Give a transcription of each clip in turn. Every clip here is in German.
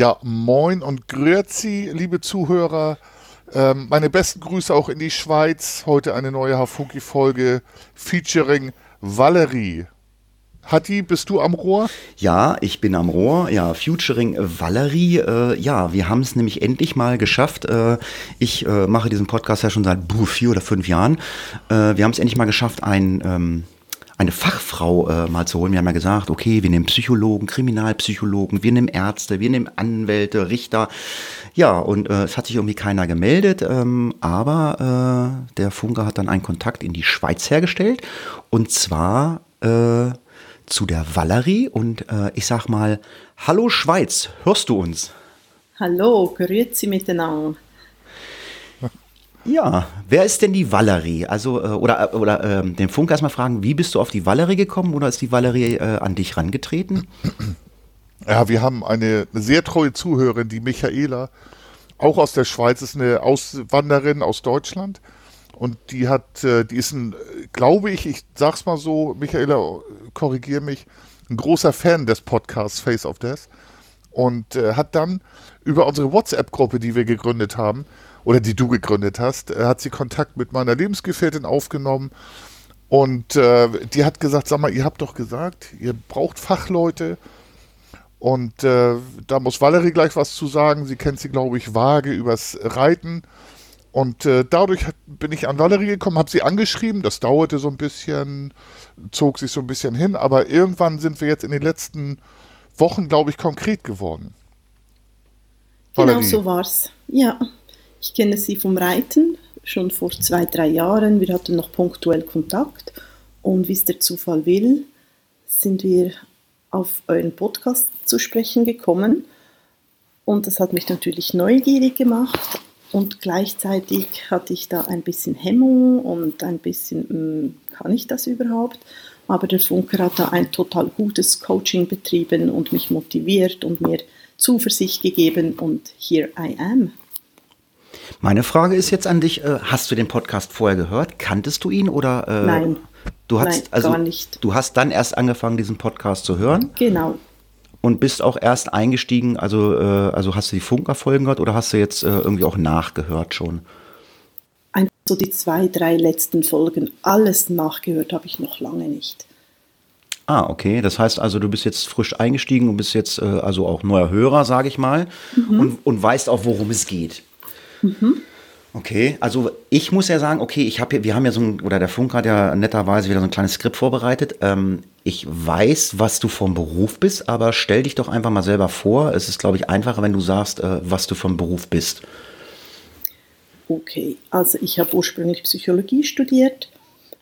Ja, moin und grüezi, liebe Zuhörer. Ähm, meine besten Grüße auch in die Schweiz. Heute eine neue Hafuki-Folge featuring Valerie. Hatti, bist du am Rohr? Ja, ich bin am Rohr. Ja, Futuring Valerie. Äh, ja, wir haben es nämlich endlich mal geschafft. Äh, ich äh, mache diesen Podcast ja schon seit buh, vier oder fünf Jahren. Äh, wir haben es endlich mal geschafft, ein ähm, eine Fachfrau äh, mal zu holen. Wir haben ja gesagt, okay, wir nehmen Psychologen, Kriminalpsychologen, wir nehmen Ärzte, wir nehmen Anwälte, Richter. Ja, und äh, es hat sich irgendwie keiner gemeldet, ähm, aber äh, der Funke hat dann einen Kontakt in die Schweiz hergestellt und zwar äh, zu der Valerie und äh, ich sag mal, hallo Schweiz, hörst du uns? Hallo, grüezi miteinander. Ja, wer ist denn die Valerie? Also, äh, oder, oder äh, den Funk erstmal fragen, wie bist du auf die Valerie gekommen oder ist die Valerie äh, an dich rangetreten? Ja, wir haben eine, sehr treue Zuhörerin, die Michaela, auch aus der Schweiz, ist eine Auswanderin aus Deutschland. Und die hat, äh, die ist ein, glaube ich, ich sag's mal so, Michaela, korrigier mich, ein großer Fan des Podcasts Face of Death. Und hat dann über unsere WhatsApp-Gruppe, die wir gegründet haben, oder die du gegründet hast, äh, hat sie Kontakt mit meiner Lebensgefährtin aufgenommen. Und äh, die hat gesagt, sag mal, ihr habt doch gesagt, ihr braucht Fachleute. Und äh, da muss Valerie gleich was zu sagen. Sie kennt sie, glaube ich, vage übers Reiten. Und äh, dadurch hat, bin ich an Valerie gekommen, habe sie angeschrieben. Das dauerte so ein bisschen, zog sich so ein bisschen hin. Aber irgendwann sind wir jetzt in den letzten Wochen, glaube ich, konkret geworden. Genau Valerie. so war's. Ja, ich kenne sie vom Reiten schon vor zwei, drei Jahren. Wir hatten noch punktuell Kontakt. Und wie es der Zufall will, sind wir auf euren Podcast zu sprechen gekommen. Und das hat mich natürlich neugierig gemacht. Und gleichzeitig hatte ich da ein bisschen Hemmung und ein bisschen, hm, kann ich das überhaupt? Aber der Funker hat da ein total gutes Coaching betrieben und mich motiviert und mir Zuversicht gegeben. Und here I am. Meine Frage ist jetzt an dich, äh, hast du den Podcast vorher gehört? Kanntest du ihn oder? Äh, Nein. Du hast, Nein, also, gar nicht. Du hast dann erst angefangen, diesen Podcast zu hören Genau. und bist auch erst eingestiegen, also, äh, also hast du die Funkerfolgen gehört oder hast du jetzt äh, irgendwie auch nachgehört schon? Einfach so die zwei, drei letzten Folgen, alles nachgehört habe ich noch lange nicht. Ah, okay. Das heißt also, du bist jetzt frisch eingestiegen und bist jetzt äh, also auch neuer Hörer, sage ich mal, und, und weißt auch, worum es geht. Okay, also ich muss ja sagen, okay, ich habe wir haben ja so ein, oder der Funk hat ja netterweise wieder so ein kleines Skript vorbereitet. Ähm, ich weiß, was du vom Beruf bist, aber stell dich doch einfach mal selber vor. Es ist, glaube ich, einfacher, wenn du sagst, äh, was du vom Beruf bist. Okay, also ich habe ursprünglich Psychologie studiert,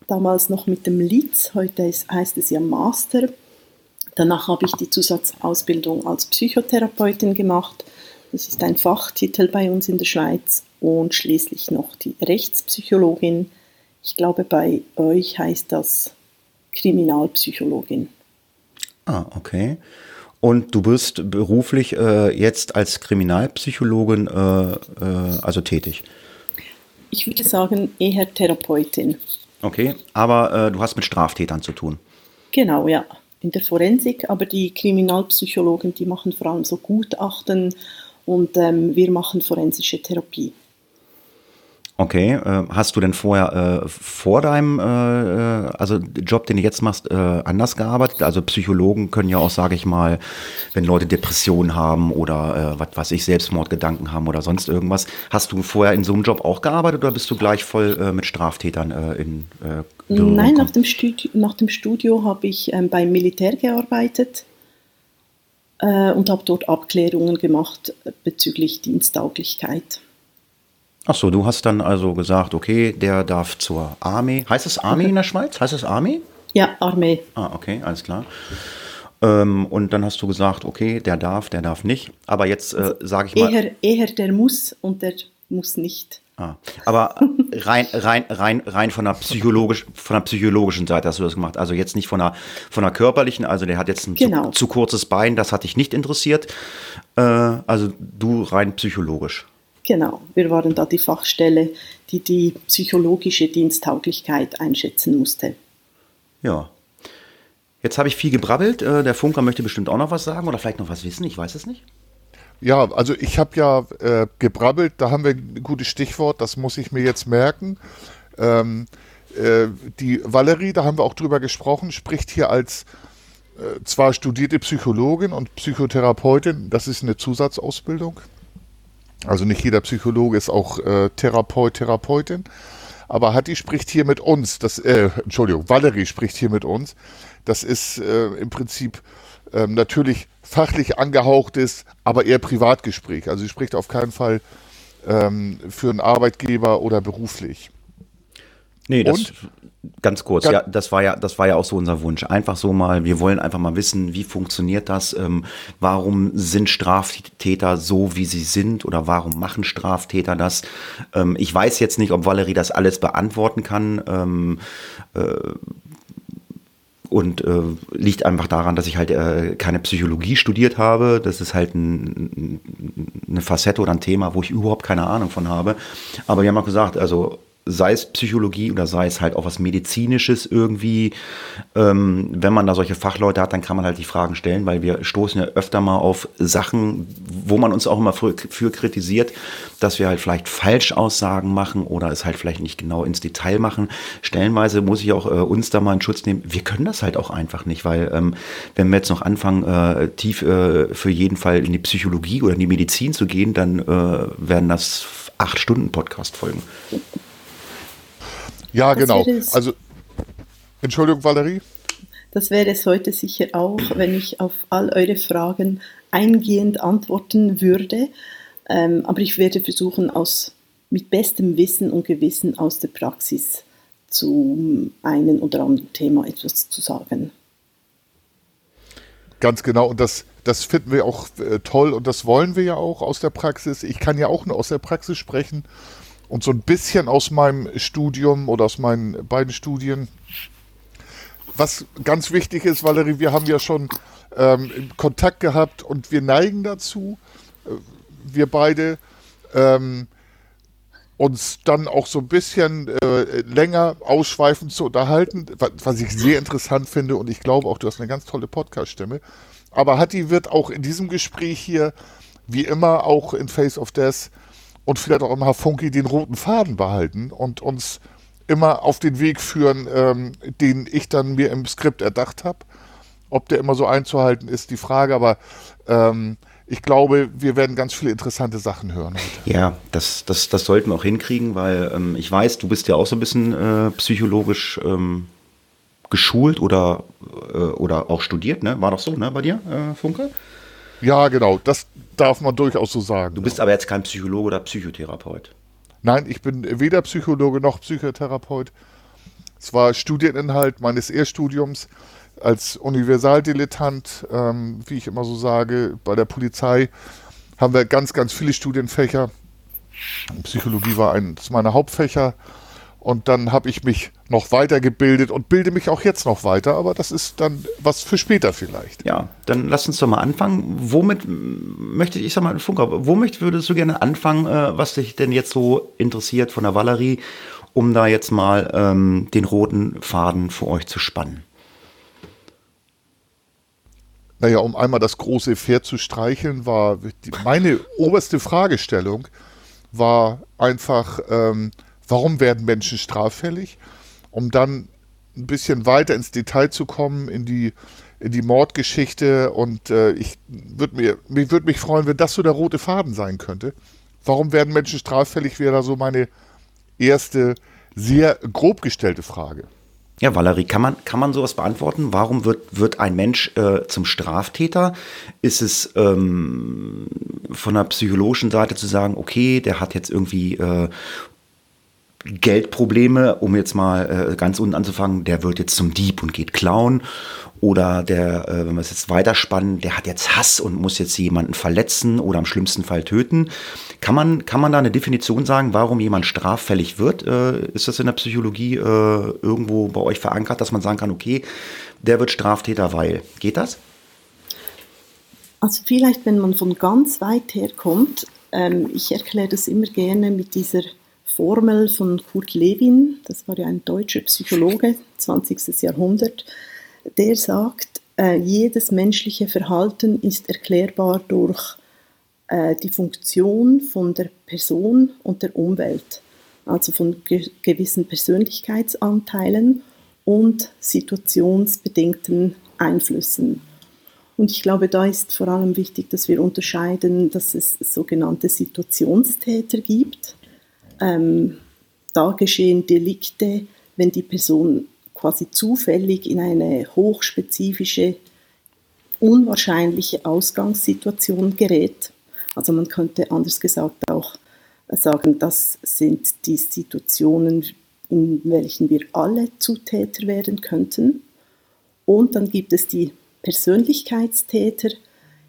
damals noch mit dem LITS, heute ist, heißt es ja Master. Danach habe ich die Zusatzausbildung als Psychotherapeutin gemacht. Das ist ein Fachtitel bei uns in der Schweiz. Und schließlich noch die Rechtspsychologin. Ich glaube, bei euch heißt das Kriminalpsychologin. Ah, okay. Und du bist beruflich äh, jetzt als Kriminalpsychologin äh, äh, also tätig. Ich würde sagen, eher Therapeutin. Okay, aber äh, du hast mit Straftätern zu tun. Genau, ja. In der Forensik, aber die Kriminalpsychologen, die machen vor allem so Gutachten und ähm, wir machen forensische Therapie. Okay, äh, hast du denn vorher äh, vor deinem äh, äh, also Job, den du jetzt machst, äh, anders gearbeitet? Also Psychologen können ja auch, sage ich mal, wenn Leute Depressionen haben oder was weiß ich, Selbstmordgedanken haben oder sonst irgendwas. Hast du vorher in so einem Job auch gearbeitet oder bist du gleich voll mit Straftätern in Berührung Nein, nach dem, Studio, nach dem Studio habe ich ähm, beim Militär gearbeitet äh, und habe dort Abklärungen gemacht bezüglich Diensttauglichkeit. Ach so, du hast dann also gesagt, okay, der darf zur Armee. Heißt es Armee in der Schweiz? Heißt es Armee? Ja, Armee. Ah, okay, alles klar. Ähm, und dann hast du gesagt, okay, der darf, der darf nicht. Aber jetzt äh, sage ich mal. Eher, eher der muss und der muss nicht. Ah, aber rein, rein, rein, rein von der, psychologisch, von der psychologischen Seite hast du das gemacht. Also jetzt nicht von der, von der körperlichen, also der hat jetzt ein Genau. zu, zu kurzes Bein, das hat dich nicht interessiert. Äh, also du rein psychologisch. Genau, wir waren da die Fachstelle, die die psychologische Diensttauglichkeit einschätzen musste. Ja. Jetzt habe ich viel gebrabbelt. Äh, der Funker möchte bestimmt auch noch was sagen oder vielleicht noch was wissen. Ich weiß es nicht. Ja, also ich habe ja äh, gebrabbelt, da haben wir ein gutes Stichwort, das muss ich mir jetzt merken. Ähm, äh, die Valerie, da haben wir auch drüber gesprochen, spricht hier als äh, zwar studierte Psychologin und Psychotherapeutin, das ist eine Zusatzausbildung. Also nicht jeder Psychologe ist auch äh, Therapeut, Therapeutin. Aber Hatti spricht hier mit uns. Das, äh, Entschuldigung, Valerie spricht hier mit uns. Das ist äh, im Prinzip ähm, natürlich fachlich angehauchtes, aber eher Privatgespräch. Also sie spricht auf keinen Fall ähm, für einen Arbeitgeber oder beruflich. Nee, das Und? ganz kurz, Gan- ja, das war ja, das war ja auch so unser Wunsch. Einfach so mal, wir wollen einfach mal wissen, wie funktioniert das, ähm, warum sind Straftäter so, wie sie sind oder warum machen Straftäter das? Ähm, ich weiß jetzt nicht, ob Valerie das alles beantworten kann. Ähm, und äh, liegt einfach daran, dass ich halt äh, keine Psychologie studiert habe. Das ist halt ein, eine Facette oder ein Thema, wo ich überhaupt keine Ahnung von habe. Aber wir haben auch gesagt, also sei es Psychologie oder sei es halt auch was Medizinisches irgendwie, ähm, wenn man da solche Fachleute hat, dann kann man halt die Fragen stellen, weil wir stoßen ja öfter mal auf Sachen, wo man uns auch immer für, für kritisiert, dass wir halt vielleicht Falschaussagen machen oder es halt vielleicht nicht genau ins Detail machen. Stellenweise muss ich auch äh, uns da mal in Schutz nehmen. Wir können das halt auch einfach nicht, weil ähm, wenn wir jetzt noch anfangen, äh, tief äh, für jeden Fall in die Psychologie oder in die Medizin zu gehen, dann äh, werden das acht Stunden Podcast-Folgen. Ja, Das genau. Also, Entschuldigung, Valerie. Das wäre es heute sicher auch, wenn ich auf all eure Fragen eingehend antworten würde. Ähm, aber ich werde versuchen, aus, mit bestem Wissen und Gewissen aus der Praxis zu einem oder anderen Thema etwas zu sagen. Ganz genau. Und das, das finden wir auch äh, toll und das wollen wir ja auch aus der Praxis. Ich kann ja auch nur aus der Praxis sprechen und so ein bisschen aus meinem Studium oder aus meinen beiden Studien. Was ganz wichtig ist, Valerie, wir haben ja schon ähm, Kontakt gehabt und wir neigen dazu, äh, wir beide, ähm, uns dann auch so ein bisschen äh, länger ausschweifend zu unterhalten, wa- was ich sehr interessant finde und ich glaube auch, du hast eine ganz tolle Podcast-Stimme. Aber Hatti wird auch in diesem Gespräch hier, wie immer, auch in Face of Death und vielleicht auch immer Funky den roten Faden behalten und uns immer auf den Weg führen, ähm, den ich dann mir im Skript erdacht habe. Ob der immer so einzuhalten ist, die Frage, aber ähm, ich glaube, wir werden ganz viele interessante Sachen hören heute. Ja, das, das, das sollten wir auch hinkriegen, weil ähm, ich weiß, du bist ja auch so ein bisschen äh, psychologisch ähm, geschult oder, äh, oder auch studiert, ne? War doch so, ne, bei dir, äh, Funke? Ja, genau, das darf man durchaus so sagen. Du bist aber jetzt kein Psychologe oder Psychotherapeut. Nein, ich bin weder Psychologe noch Psychotherapeut. Es war Studieninhalt meines Erststudiums als Universaldilettant, ähm, wie ich immer so sage, bei der Polizei haben wir ganz, ganz viele Studienfächer. Psychologie war eines meiner Hauptfächer. Und dann habe ich mich noch weitergebildet und bilde mich auch jetzt noch weiter, aber das ist dann was für später vielleicht. Ja, dann lass uns doch mal anfangen. Womit möchte ich, ich sag mal, Funker, womit würdest du gerne anfangen, äh, was dich denn jetzt so interessiert von der Valerie, um da jetzt mal ähm, den roten Faden für euch zu spannen? Naja, um einmal das große Pferd zu streicheln, war die, meine oberste Fragestellung war einfach, ähm, warum werden Menschen straffällig? Um dann ein bisschen weiter ins Detail zu kommen, in die, in die Mordgeschichte. Und äh, ich würde mir, mich würde mich freuen, wenn das so der rote Faden sein könnte. Warum werden Menschen straffällig, wäre da so meine erste, sehr grob gestellte Frage. Ja, Valerie, kann man, kann man sowas beantworten? Warum wird, wird ein Mensch äh, zum Straftäter? Ist es ähm, von der psychologischen Seite zu sagen, okay, der hat jetzt irgendwie, äh, Geldprobleme, um jetzt mal äh, ganz unten anzufangen, der wird jetzt zum Dieb und geht klauen. Oder der, äh, wenn wir es jetzt weiterspannen, der hat jetzt Hass und muss jetzt jemanden verletzen oder im schlimmsten Fall töten. Kann man, kann man da eine Definition sagen, warum jemand straffällig wird? Äh, ist das in der Psychologie äh, irgendwo bei euch verankert, dass man sagen kann, okay, der wird Straftäter, weil. Geht das? Also vielleicht, wenn man von ganz weit her kommt, ähm, ich erkläre das immer gerne mit dieser Formel von Kurt Lewin, das war ja ein deutscher Psychologe, 20. Jahrhundert, der sagt, äh, jedes menschliche Verhalten ist erklärbar durch äh, die Funktion von der Person und der Umwelt, also von ge gewissen Persönlichkeitsanteilen und situationsbedingten Einflüssen. Und ich glaube, da ist vor allem wichtig, dass wir unterscheiden, dass es sogenannte Situationstäter gibt. Ähm, da geschehen Delikte, wenn die Person quasi zufällig in eine hochspezifische, unwahrscheinliche Ausgangssituation gerät. Also man könnte anders gesagt auch sagen, das sind die Situationen, in welchen wir alle Zutäter werden könnten. Und dann gibt es die Persönlichkeitstäter.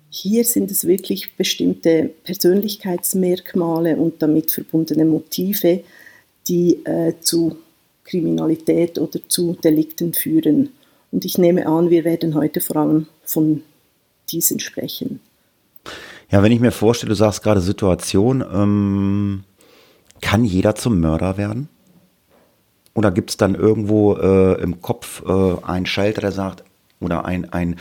Hier sind es wirklich bestimmte Persönlichkeitsmerkmale und damit verbundene Motive, die äh, zu Kriminalität oder zu Delikten führen. Und ich nehme an, wir werden heute vor allem von diesen sprechen. Ja, wenn ich mir vorstelle, du sagst gerade Situation, ähm, kann jeder zum Mörder werden? Oder gibt es dann irgendwo äh, im Kopf äh, einen Schalter, der sagt, oder ein, ein,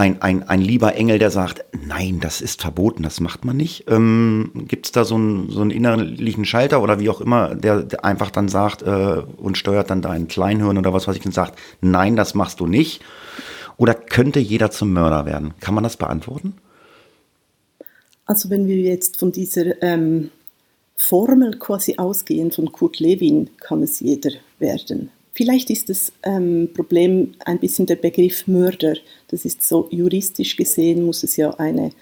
ein, ein, ein lieber Engel, der sagt, nein, das ist verboten, das macht man nicht. Ähm, Gibt es da so einen, so einen innerlichen Schalter oder wie auch immer, der, der einfach dann sagt äh, und steuert dann dein Kleinhirn oder was weiß ich und sagt, nein, das machst du nicht? Oder könnte jeder zum Mörder werden? Kann man das beantworten? Also wenn wir jetzt von dieser ähm, Formel quasi ausgehen von Kurt Lewin, kann es jeder werden. Vielleicht ist das ähm, Problem ein bisschen der Begriff Mörder. Das ist so juristisch gesehen, muss es ja eine,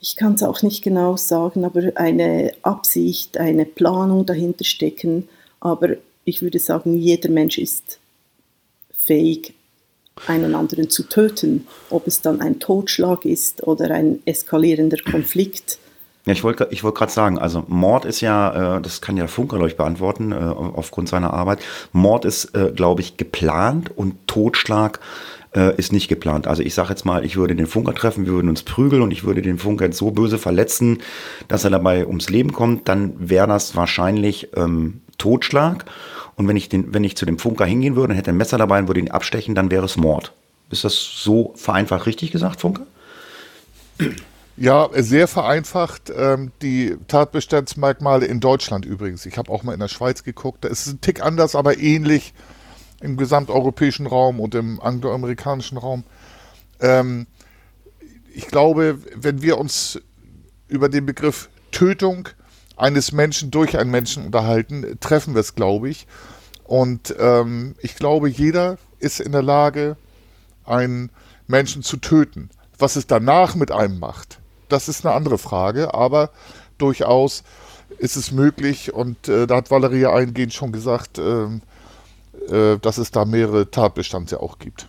ich kann es auch nicht genau sagen, aber eine Absicht, eine Planung dahinter stecken. Aber ich würde sagen, jeder Mensch ist fähig, einen anderen zu töten. Ob es dann ein Totschlag ist oder ein eskalierender Konflikt ja, ich wollte ich wollt gerade sagen, also Mord ist ja, äh, das kann ja Funker, ich, beantworten, äh, aufgrund seiner Arbeit. Mord ist, äh, glaube ich, geplant und Totschlag äh, ist nicht geplant. Also ich sage jetzt mal, ich würde den Funker treffen, wir würden uns prügeln und ich würde den Funker jetzt so böse verletzen, dass er dabei ums Leben kommt, dann wäre das wahrscheinlich ähm, Totschlag. Und wenn ich, den, wenn ich zu dem Funker hingehen würde und hätte ein Messer dabei und würde ihn abstechen, dann wäre es Mord. Ist das so vereinfacht richtig gesagt, Funker? Ja, sehr vereinfacht. Ähm, die Tatbestandsmerkmale in Deutschland übrigens. Ich habe auch mal in der Schweiz geguckt. Da ist es ein Tick anders, aber ähnlich im gesamteuropäischen Raum und im angloamerikanischen Raum. Ähm, ich glaube, wenn wir uns über den Begriff Tötung eines Menschen durch einen Menschen unterhalten, treffen wir es, glaube ich. Und ähm, ich glaube, jeder ist in der Lage, einen Menschen zu töten. Was es danach mit einem macht, das ist eine andere Frage, aber durchaus ist es möglich und äh, da hat Valeria eingehend schon gesagt, äh, äh, dass es da mehrere Tatbestände auch gibt.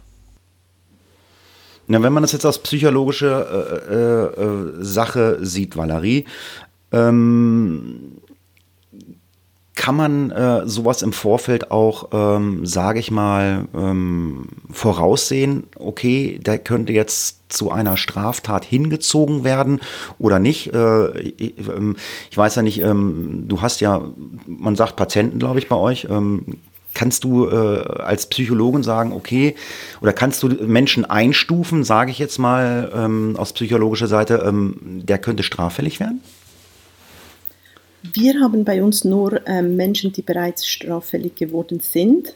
Na, wenn man das jetzt aus psychologischer äh, äh, Sache sieht, Valerie, ähm, kann man äh, sowas im Vorfeld auch, ähm, sage ich mal, ähm, voraussehen, okay, der könnte jetzt zu einer Straftat hingezogen werden oder nicht? Äh, ich, ähm, ich, weiß ja nicht, ähm, du hast ja, man sagt Patienten, glaube ich, bei euch. Ähm, kannst du äh, als Psychologin sagen, okay, oder kannst du Menschen einstufen, sage ich jetzt mal aus psychologischer Seite, der könnte straffällig werden? Wir haben bei uns nur ähm, Menschen, die bereits straffällig geworden sind.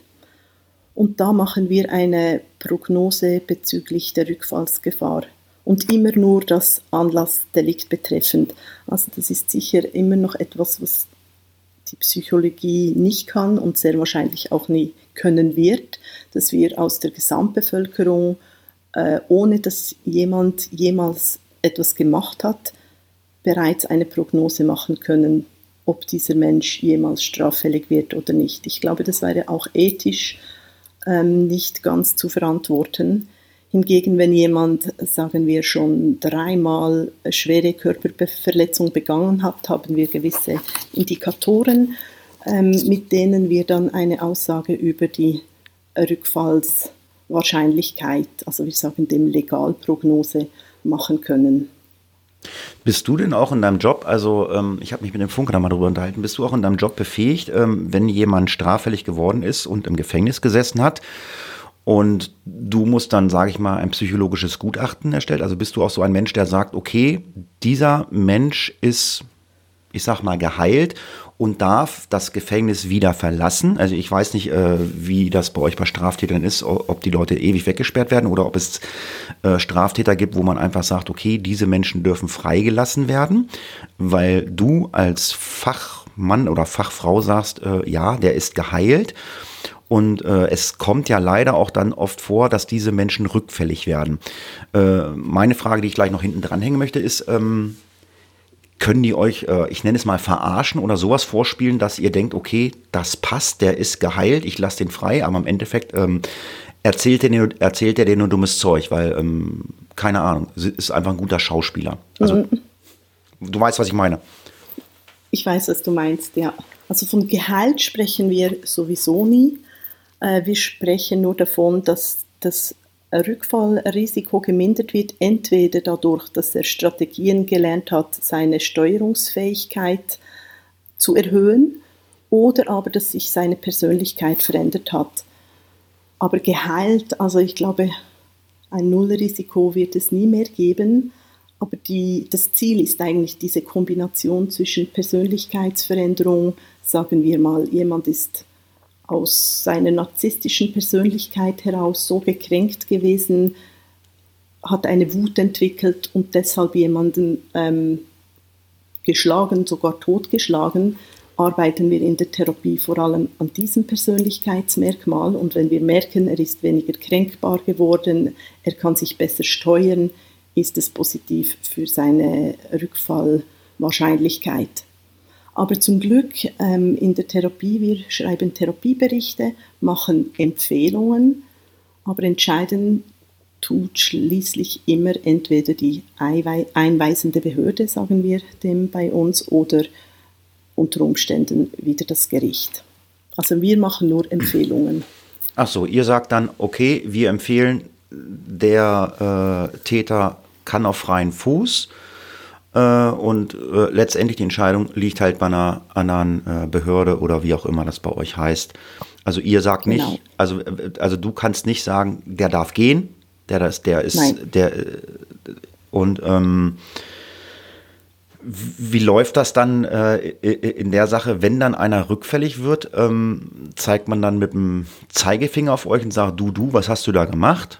Und da machen wir eine Prognose bezüglich der Rückfallsgefahr. Und immer nur das Anlassdelikt betreffend. Also das ist sicher immer noch etwas, was die Psychologie nicht kann und sehr wahrscheinlich auch nie können wird, dass wir aus der Gesamtbevölkerung, äh, ohne dass jemand jemals etwas gemacht hat, bereits eine Prognose machen können, ob dieser Mensch jemals straffällig wird oder nicht. Ich glaube, das wäre auch ethisch ähm, nicht ganz zu verantworten. Hingegen, wenn jemand, sagen wir, schon dreimal schwere Körperverletzung begangen hat, haben wir gewisse Indikatoren, ähm, mit denen wir dann eine Aussage über die Rückfallswahrscheinlichkeit, also wir sagen dem Legalprognose, machen können. Bist du denn auch in deinem Job, also ähm, ich habe mich mit dem Funker da mal drüber unterhalten, bist du auch in deinem Job befähigt, ähm, wenn jemand straffällig geworden ist und im Gefängnis gesessen hat und du musst dann, sage ich mal, ein psychologisches Gutachten erstellt? Also bist du auch so ein Mensch, der sagt, okay, dieser Mensch ist, ich sag mal, geheilt und darf das Gefängnis wieder verlassen. Also ich weiß nicht, äh, wie das bei euch bei Straftätern ist, ob die Leute ewig weggesperrt werden oder ob es äh, Straftäter gibt, wo man einfach sagt, okay, diese Menschen dürfen freigelassen werden, weil du als Fachmann oder Fachfrau sagst, äh, ja, der ist geheilt. Und äh, es kommt ja leider auch dann oft vor, dass diese Menschen rückfällig werden. Äh, meine Frage, die ich gleich noch hinten dranhängen möchte, ist, ähm, können die euch, äh, ich nenne es mal, verarschen oder sowas vorspielen, dass ihr denkt, okay, das passt, der ist geheilt, ich lasse den frei, aber im Endeffekt ähm, erzählt, er, erzählt er dir nur dummes Zeug, weil, ähm, keine Ahnung, ist einfach ein guter Schauspieler. Also, mhm. du weißt, was ich meine. Ich weiß, was du meinst, ja. Also von Gehalt sprechen wir sowieso nie. Äh, wir sprechen nur davon, dass das Rückfallrisiko gemindert wird, entweder dadurch, dass er Strategien gelernt hat, seine Steuerungsfähigkeit zu erhöhen, oder aber, dass sich seine Persönlichkeit verändert hat. Aber geheilt, also ich glaube, ein Nullrisiko wird es nie mehr geben, aber die, das Ziel ist eigentlich diese Kombination zwischen Persönlichkeitsveränderung, sagen wir mal, jemand ist aus seiner narzisstischen Persönlichkeit heraus so gekränkt gewesen, hat eine Wut entwickelt und deshalb jemanden ähm, geschlagen, sogar totgeschlagen, arbeiten wir in der Therapie vor allem an diesem Persönlichkeitsmerkmal. Und wenn wir merken, er ist weniger kränkbar geworden, er kann sich besser steuern, ist es positiv für seine Rückfallwahrscheinlichkeit. Aber zum Glück ähm, in der Therapie, wir schreiben Therapieberichte, machen Empfehlungen, aber entscheiden tut schließlich immer entweder die einweisende Behörde, sagen wir dem bei uns, oder unter Umständen wieder das Gericht. Also wir machen nur Empfehlungen. Ach so, ihr sagt dann, okay, wir empfehlen, der äh, Täter kann auf freien Fuß äh, und äh, letztendlich die Entscheidung liegt halt bei einer anderen äh, Behörde oder wie auch immer das bei euch heißt. Also ihr sagt nicht, genau. also, äh, also du kannst nicht sagen, der darf gehen, der das, der ist, Nein. der äh, und ähm, wie läuft das dann äh, in der Sache, wenn dann einer rückfällig wird? Ähm, zeigt man dann mit dem Zeigefinger auf euch und sagt, du, du, was hast du da gemacht?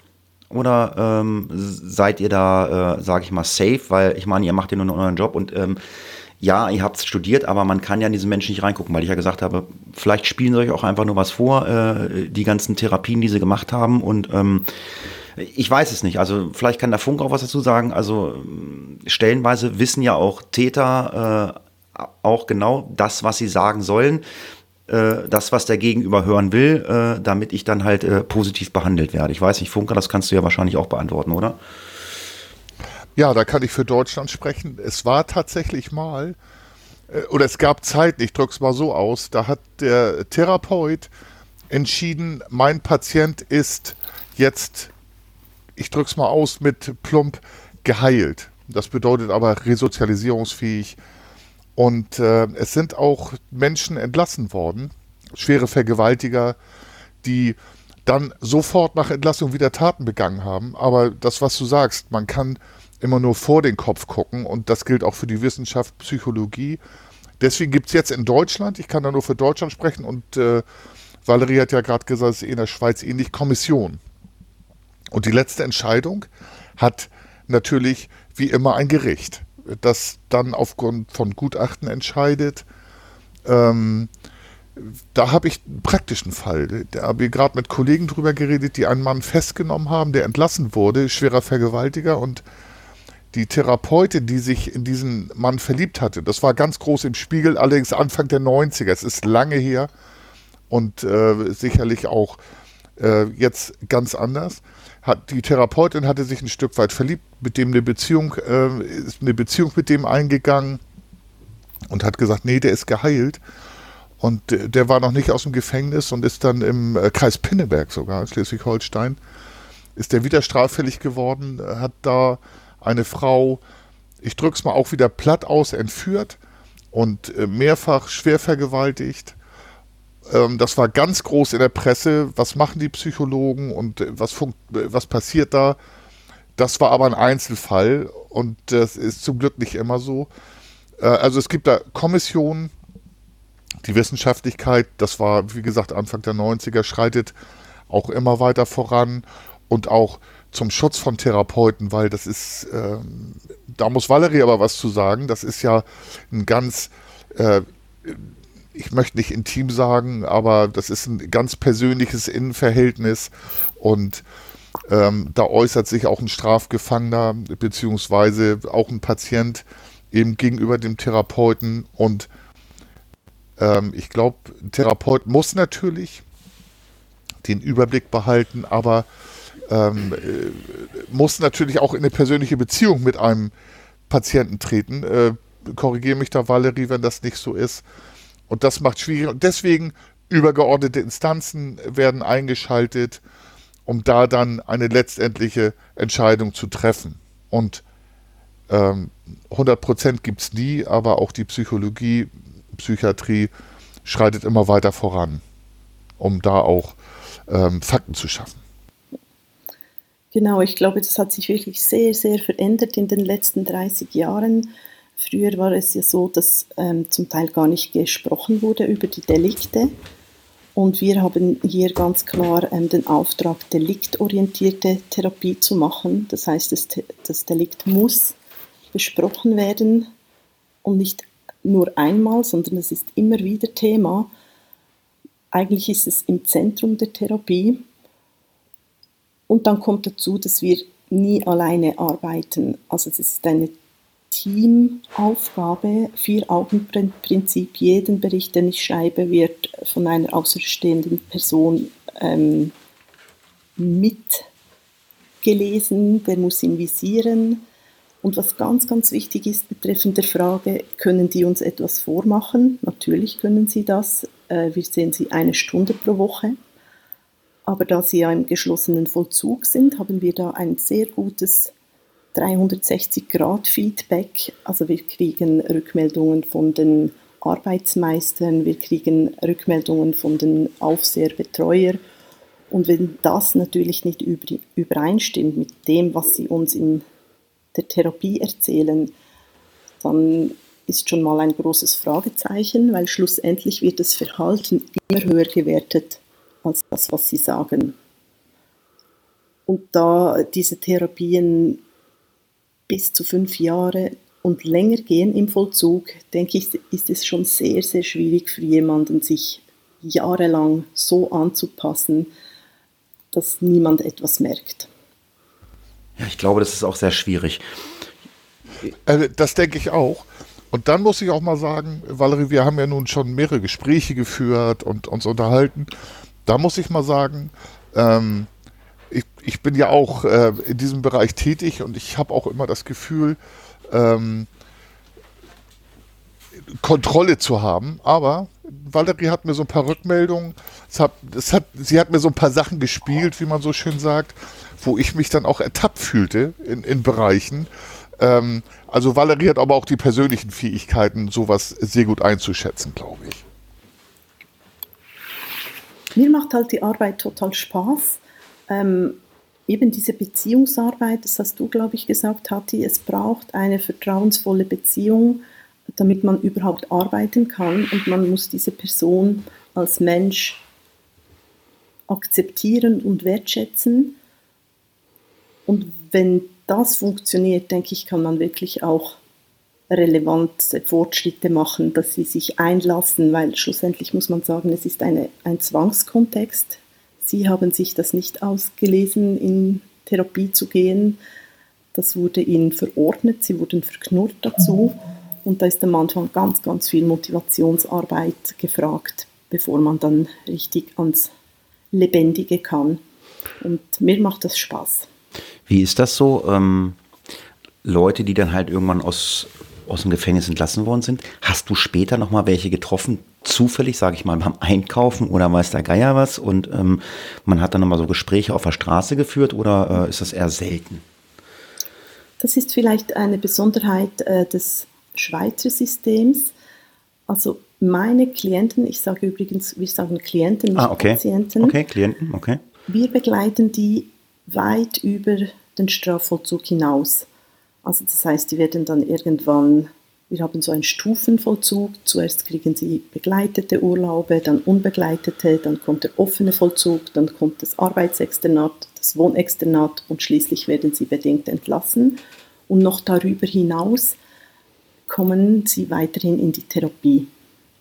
Oder ähm, seid ihr da, äh, sage ich mal, safe? Weil ich meine, ihr macht ja nur euren Job und ähm, ja, ihr habt studiert, aber man kann ja in diesen Menschen nicht reingucken, weil ich ja gesagt habe, vielleicht spielen sie euch auch einfach nur was vor, äh, die ganzen Therapien, die sie gemacht haben und ähm, ich weiß es nicht. Also vielleicht kann der Funk auch was dazu sagen. Also stellenweise wissen ja auch Täter äh, auch genau das, was sie sagen sollen. Äh, das, was der Gegenüber hören will, äh, damit ich dann halt äh, positiv behandelt werde. Ich weiß nicht, Funker, das kannst du ja wahrscheinlich auch beantworten, oder? Ja, da kann ich für Deutschland sprechen. Es war tatsächlich mal, oder es gab Zeiten, ich drücke es mal so aus, da hat der Therapeut entschieden, mein Patient ist jetzt, ich drücke es mal aus, mit plump geheilt. Das bedeutet aber resozialisierungsfähig, und äh, es sind auch Menschen entlassen worden, schwere Vergewaltiger, die dann sofort nach Entlassung wieder Taten begangen haben. Aber das, was du sagst, man kann immer nur vor den Kopf gucken und das gilt auch für die Wissenschaft Psychologie. Deswegen gibt es jetzt in Deutschland, ich kann da nur für Deutschland sprechen und äh, Valerie hat ja gerade gesagt, es ist in der Schweiz ähnlich, Kommission. Und die letzte Entscheidung hat natürlich wie immer ein Gericht das dann aufgrund von Gutachten entscheidet. Ähm, da habe ich einen praktischen Fall. Da habe ich gerade mit Kollegen drüber geredet, die einen Mann festgenommen haben, der entlassen wurde, schwerer Vergewaltiger und die Therapeutin, die sich in diesen Mann verliebt hatte, das war ganz groß im Spiegel, allerdings Anfang der 90er, es ist lange her und äh, sicherlich auch äh, jetzt ganz anders. Hat, die Therapeutin hatte sich ein Stück weit verliebt, mit dem eine Beziehung, äh, ist eine Beziehung mit dem eingegangen und hat gesagt, nee, der ist geheilt. Und der war noch nicht aus dem Gefängnis und ist dann im äh, Kreis Pinneberg sogar, Schleswig-Holstein, ist der wieder straffällig geworden, hat da eine Frau, ich drück's mal auch wieder platt aus, entführt und äh, mehrfach schwer vergewaltigt. Ähm, das war ganz groß in der Presse. Was machen die Psychologen und äh, was, was passiert da? Das war aber ein Einzelfall und das ist zum Glück nicht immer so. Also es gibt da Kommissionen, die Wissenschaftlichkeit, das war, wie gesagt, Anfang der 90er, schreitet auch immer weiter voran und auch zum Schutz von Therapeuten, weil das ist, äh, da muss Valerie aber was zu sagen, das ist ja ein ganz, äh, ich möchte nicht intim sagen, aber das ist ein ganz persönliches Innenverhältnis und ähm, da äußert sich auch ein Strafgefangener beziehungsweise auch ein Patient eben gegenüber dem Therapeuten und ähm, ich glaube, ein Therapeut muss natürlich den Überblick behalten, aber ähm, äh, muss natürlich auch in eine persönliche Beziehung mit einem Patienten treten. Äh, Korrigiere mich da, Valerie, wenn das nicht so ist. Und das macht schwierig. Und deswegen übergeordnete Instanzen werden eingeschaltet, um da dann eine letztendliche Entscheidung zu treffen. Und ähm, 100% gibt es nie, aber auch die Psychologie Psychiatrie schreitet immer weiter voran, um da auch ähm, Fakten zu schaffen. Genau, ich glaube, das hat sich wirklich sehr, sehr verändert in den letzten 30 Jahren. Früher war es ja so, dass ähm, zum Teil gar nicht gesprochen wurde über die Delikte. Und wir haben hier ganz klar ähm, den Auftrag, deliktorientierte Therapie zu machen. Das heißt, das, das Delikt muss besprochen werden und nicht nur einmal, sondern es ist immer wieder Thema. Eigentlich ist es im Zentrum der Therapie. Und dann kommt dazu, dass wir nie alleine arbeiten. Also es ist eine Teamaufgabe, Vier-Augen-Prinzip. Jeden Bericht, den ich schreibe, wird von einer außerstehenden Person ähm, mitgelesen. Der muss ihn visieren und was ganz, ganz wichtig ist betreffend der Frage, können die uns etwas vormachen? Natürlich können sie das. Äh, wir sehen sie eine Stunde pro Woche. Aber da sie ja im geschlossenen Vollzug sind, haben wir da ein sehr gutes 360-Grad-Feedback. Also wir kriegen Rückmeldungen von den Arbeitsmeistern, wir kriegen Rückmeldungen von den Aufseherbetreuer. Und wenn das natürlich nicht übereinstimmt mit dem, was sie uns in der Therapie erzählen, dann ist schon mal ein großes Fragezeichen, weil schlussendlich wird das Verhalten immer höher gewertet als das, was sie sagen. Und da diese Therapien bis zu fünf Jahre und länger gehen im Vollzug, denke ich, ist es schon sehr, sehr schwierig für jemanden, sich jahrelang so anzupassen, dass niemand etwas merkt. Ja, ich glaube, das ist auch sehr schwierig. Also, das denke ich auch. Und dann muss ich auch mal sagen, Valerie, wir haben ja nun schon mehrere Gespräche geführt und uns unterhalten. Da muss ich mal sagen, ähm, ich, bin ja auch äh, in diesem Bereich tätig und ich habe auch immer das Gefühl, ähm, Kontrolle zu haben. Aber Valerie hat mir so ein paar Rückmeldungen, hat, hat, sie hat mir so ein paar Sachen gespielt, wie man so schön sagt, wo ich mich dann auch ertappt fühlte in, in Bereichen. Ähm, also Valerie hat aber auch die persönlichen Fähigkeiten, sowas sehr gut einzuschätzen, glaube ich. Mir macht halt die Arbeit total Spaß. Ähm, eben diese Beziehungsarbeit, das hast du, glaube ich, gesagt, Hatti, es braucht eine vertrauensvolle Beziehung damit man überhaupt arbeiten kann und man muss diese Person als Mensch akzeptieren und wertschätzen. Und wenn das funktioniert, denke ich, kann man wirklich auch relevante Fortschritte machen, dass sie sich einlassen, weil schlussendlich muss man sagen, es ist eine, ein Zwangskontext. Sie haben sich das nicht ausgelesen, in Therapie zu gehen. Das wurde ihnen verordnet, sie wurden verknurrt dazu. Und da ist am Anfang ganz, ganz viel Motivationsarbeit gefragt, bevor man dann richtig ans Lebendige kann. Und mir macht das Spaß. Wie ist das so? Ähm, Leute, die dann halt irgendwann aus, aus dem Gefängnis entlassen worden sind, hast du später nochmal welche getroffen, zufällig, sage ich mal, beim Einkaufen oder weiß der Geier was und ähm, man hat dann nochmal so Gespräche auf der Straße geführt oder äh, ist das eher selten? Das ist vielleicht eine Besonderheit äh, des Schweizer Systems. Also meine Klienten, ich sage übrigens, wir sagen Klienten, nicht ah, okay. Patienten. Okay, Klienten, okay. Wir begleiten die weit über den Strafvollzug hinaus. Also das heißt, die werden dann irgendwann, wir haben so einen Stufenvollzug, zuerst kriegen sie begleitete Urlaube, dann unbegleitete, dann kommt der offene Vollzug, dann kommt das Arbeitsexternat, das Wohnexternat und schließlich werden sie bedingt entlassen. Und noch darüber hinaus kommen sie weiterhin in die Therapie.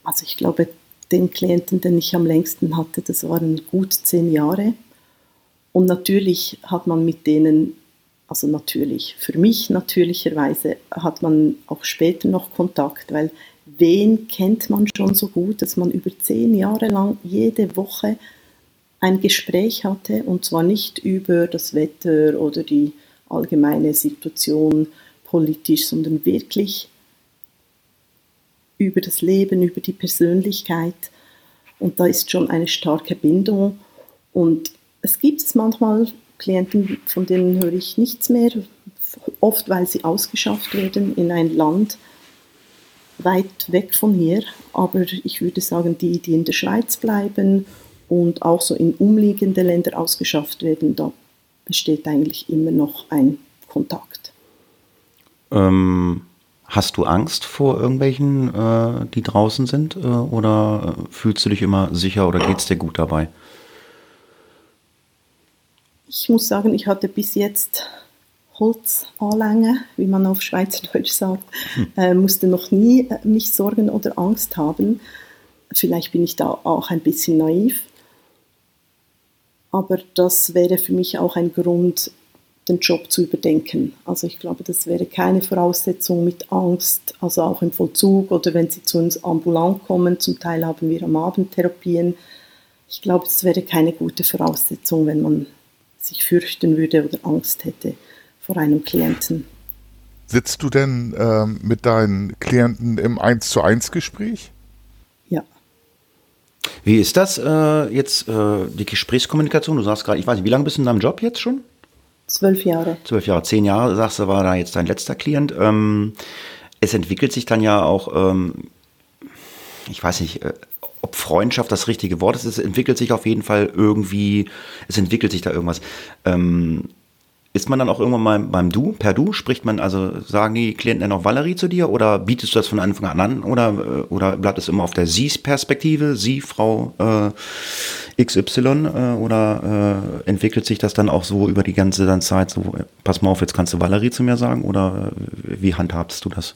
Also ich glaube, den Klienten, den ich am längsten hatte, das waren gut zehn Jahre. Und natürlich hat man mit denen, also natürlich, für mich natürlicherweise hat man auch später noch Kontakt, weil wen kennt man schon so gut, dass man über zehn Jahre lang jede Woche ein Gespräch hatte und zwar nicht über das Wetter oder die allgemeine Situation politisch, sondern wirklich über das Leben, über die Persönlichkeit. Und da ist schon eine starke Bindung. Und es gibt es manchmal Klienten, von denen höre ich nichts mehr, oft weil sie ausgeschafft werden in ein Land weit weg von hier. Aber ich würde sagen, die, die in der Schweiz bleiben und auch so in umliegende Länder ausgeschafft werden, da besteht eigentlich immer noch ein Kontakt. Ähm, hast du Angst vor irgendwelchen, äh, die draußen sind? Äh, oder fühlst du dich immer sicher oder geht es dir gut dabei? Ich muss sagen, ich hatte bis jetzt Holzanlänge, wie man auf Schweizerdeutsch sagt, hm. äh, musste noch nie äh, mich Sorgen oder Angst haben. Vielleicht bin ich da auch ein bisschen naiv. Aber das wäre für mich auch ein Grund, den Job zu überdenken. Also ich glaube, das wäre keine Voraussetzung mit Angst, also auch im Vollzug oder wenn Sie zu uns ambulant kommen. Zum Teil haben wir am Abend Therapien. Ich glaube, das wäre keine gute Voraussetzung, wenn man sich fürchten würde oder Angst hätte vor einem Klienten. Sitzt du denn ähm, mit deinen Klienten im 1 zu 1 Gespräch? Ja. Wie ist das äh, jetzt, äh, die Gesprächskommunikation? Du sagst gerade, ich weiß nicht, wie lange bist du in deinem Job jetzt schon? Zwölf Jahre. Zwölf Jahre, zehn Jahre, sagst du, war da jetzt dein letzter Klient. Ähm, es entwickelt sich dann ja auch, ähm, ich weiß nicht, äh, ob Freundschaft das richtige Wort ist, es entwickelt sich auf jeden Fall irgendwie, es entwickelt sich da irgendwas. Ähm, ist man dann auch irgendwann mal beim Du, per Du? Spricht man, also sagen die Klienten dann auch Valerie zu dir oder bietest du das von Anfang an an oder, äh, oder bleibt es immer auf der Sie-Perspektive, Sie, Frau äh, XY äh, oder äh, entwickelt sich das dann auch so über die ganze Zeit so, pass mal auf, jetzt kannst du Valerie zu mir sagen oder äh, wie handhabst du das?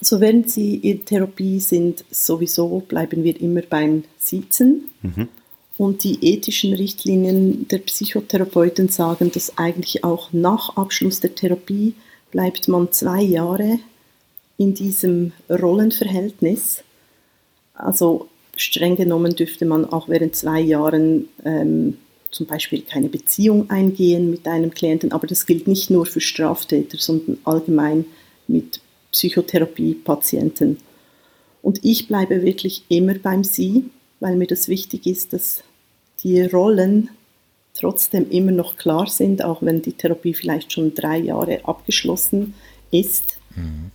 So während Sie in Therapie sind, sowieso bleiben wir immer beim Sitzen. Mhm. Und die ethischen Richtlinien der Psychotherapeuten sagen, dass eigentlich auch nach Abschluss der Therapie bleibt man zwei Jahre in diesem Rollenverhältnis. Also streng genommen dürfte man auch während zwei Jahren ähm, zum Beispiel keine Beziehung eingehen mit einem Klienten, aber das gilt nicht nur für Straftäter, sondern allgemein mit Psychotherapie-Patienten. Und ich bleibe wirklich immer beim Sie, weil mir das wichtig ist, dass die Rollen trotzdem immer noch klar sind, auch wenn die Therapie vielleicht schon drei Jahre abgeschlossen ist. Mhm.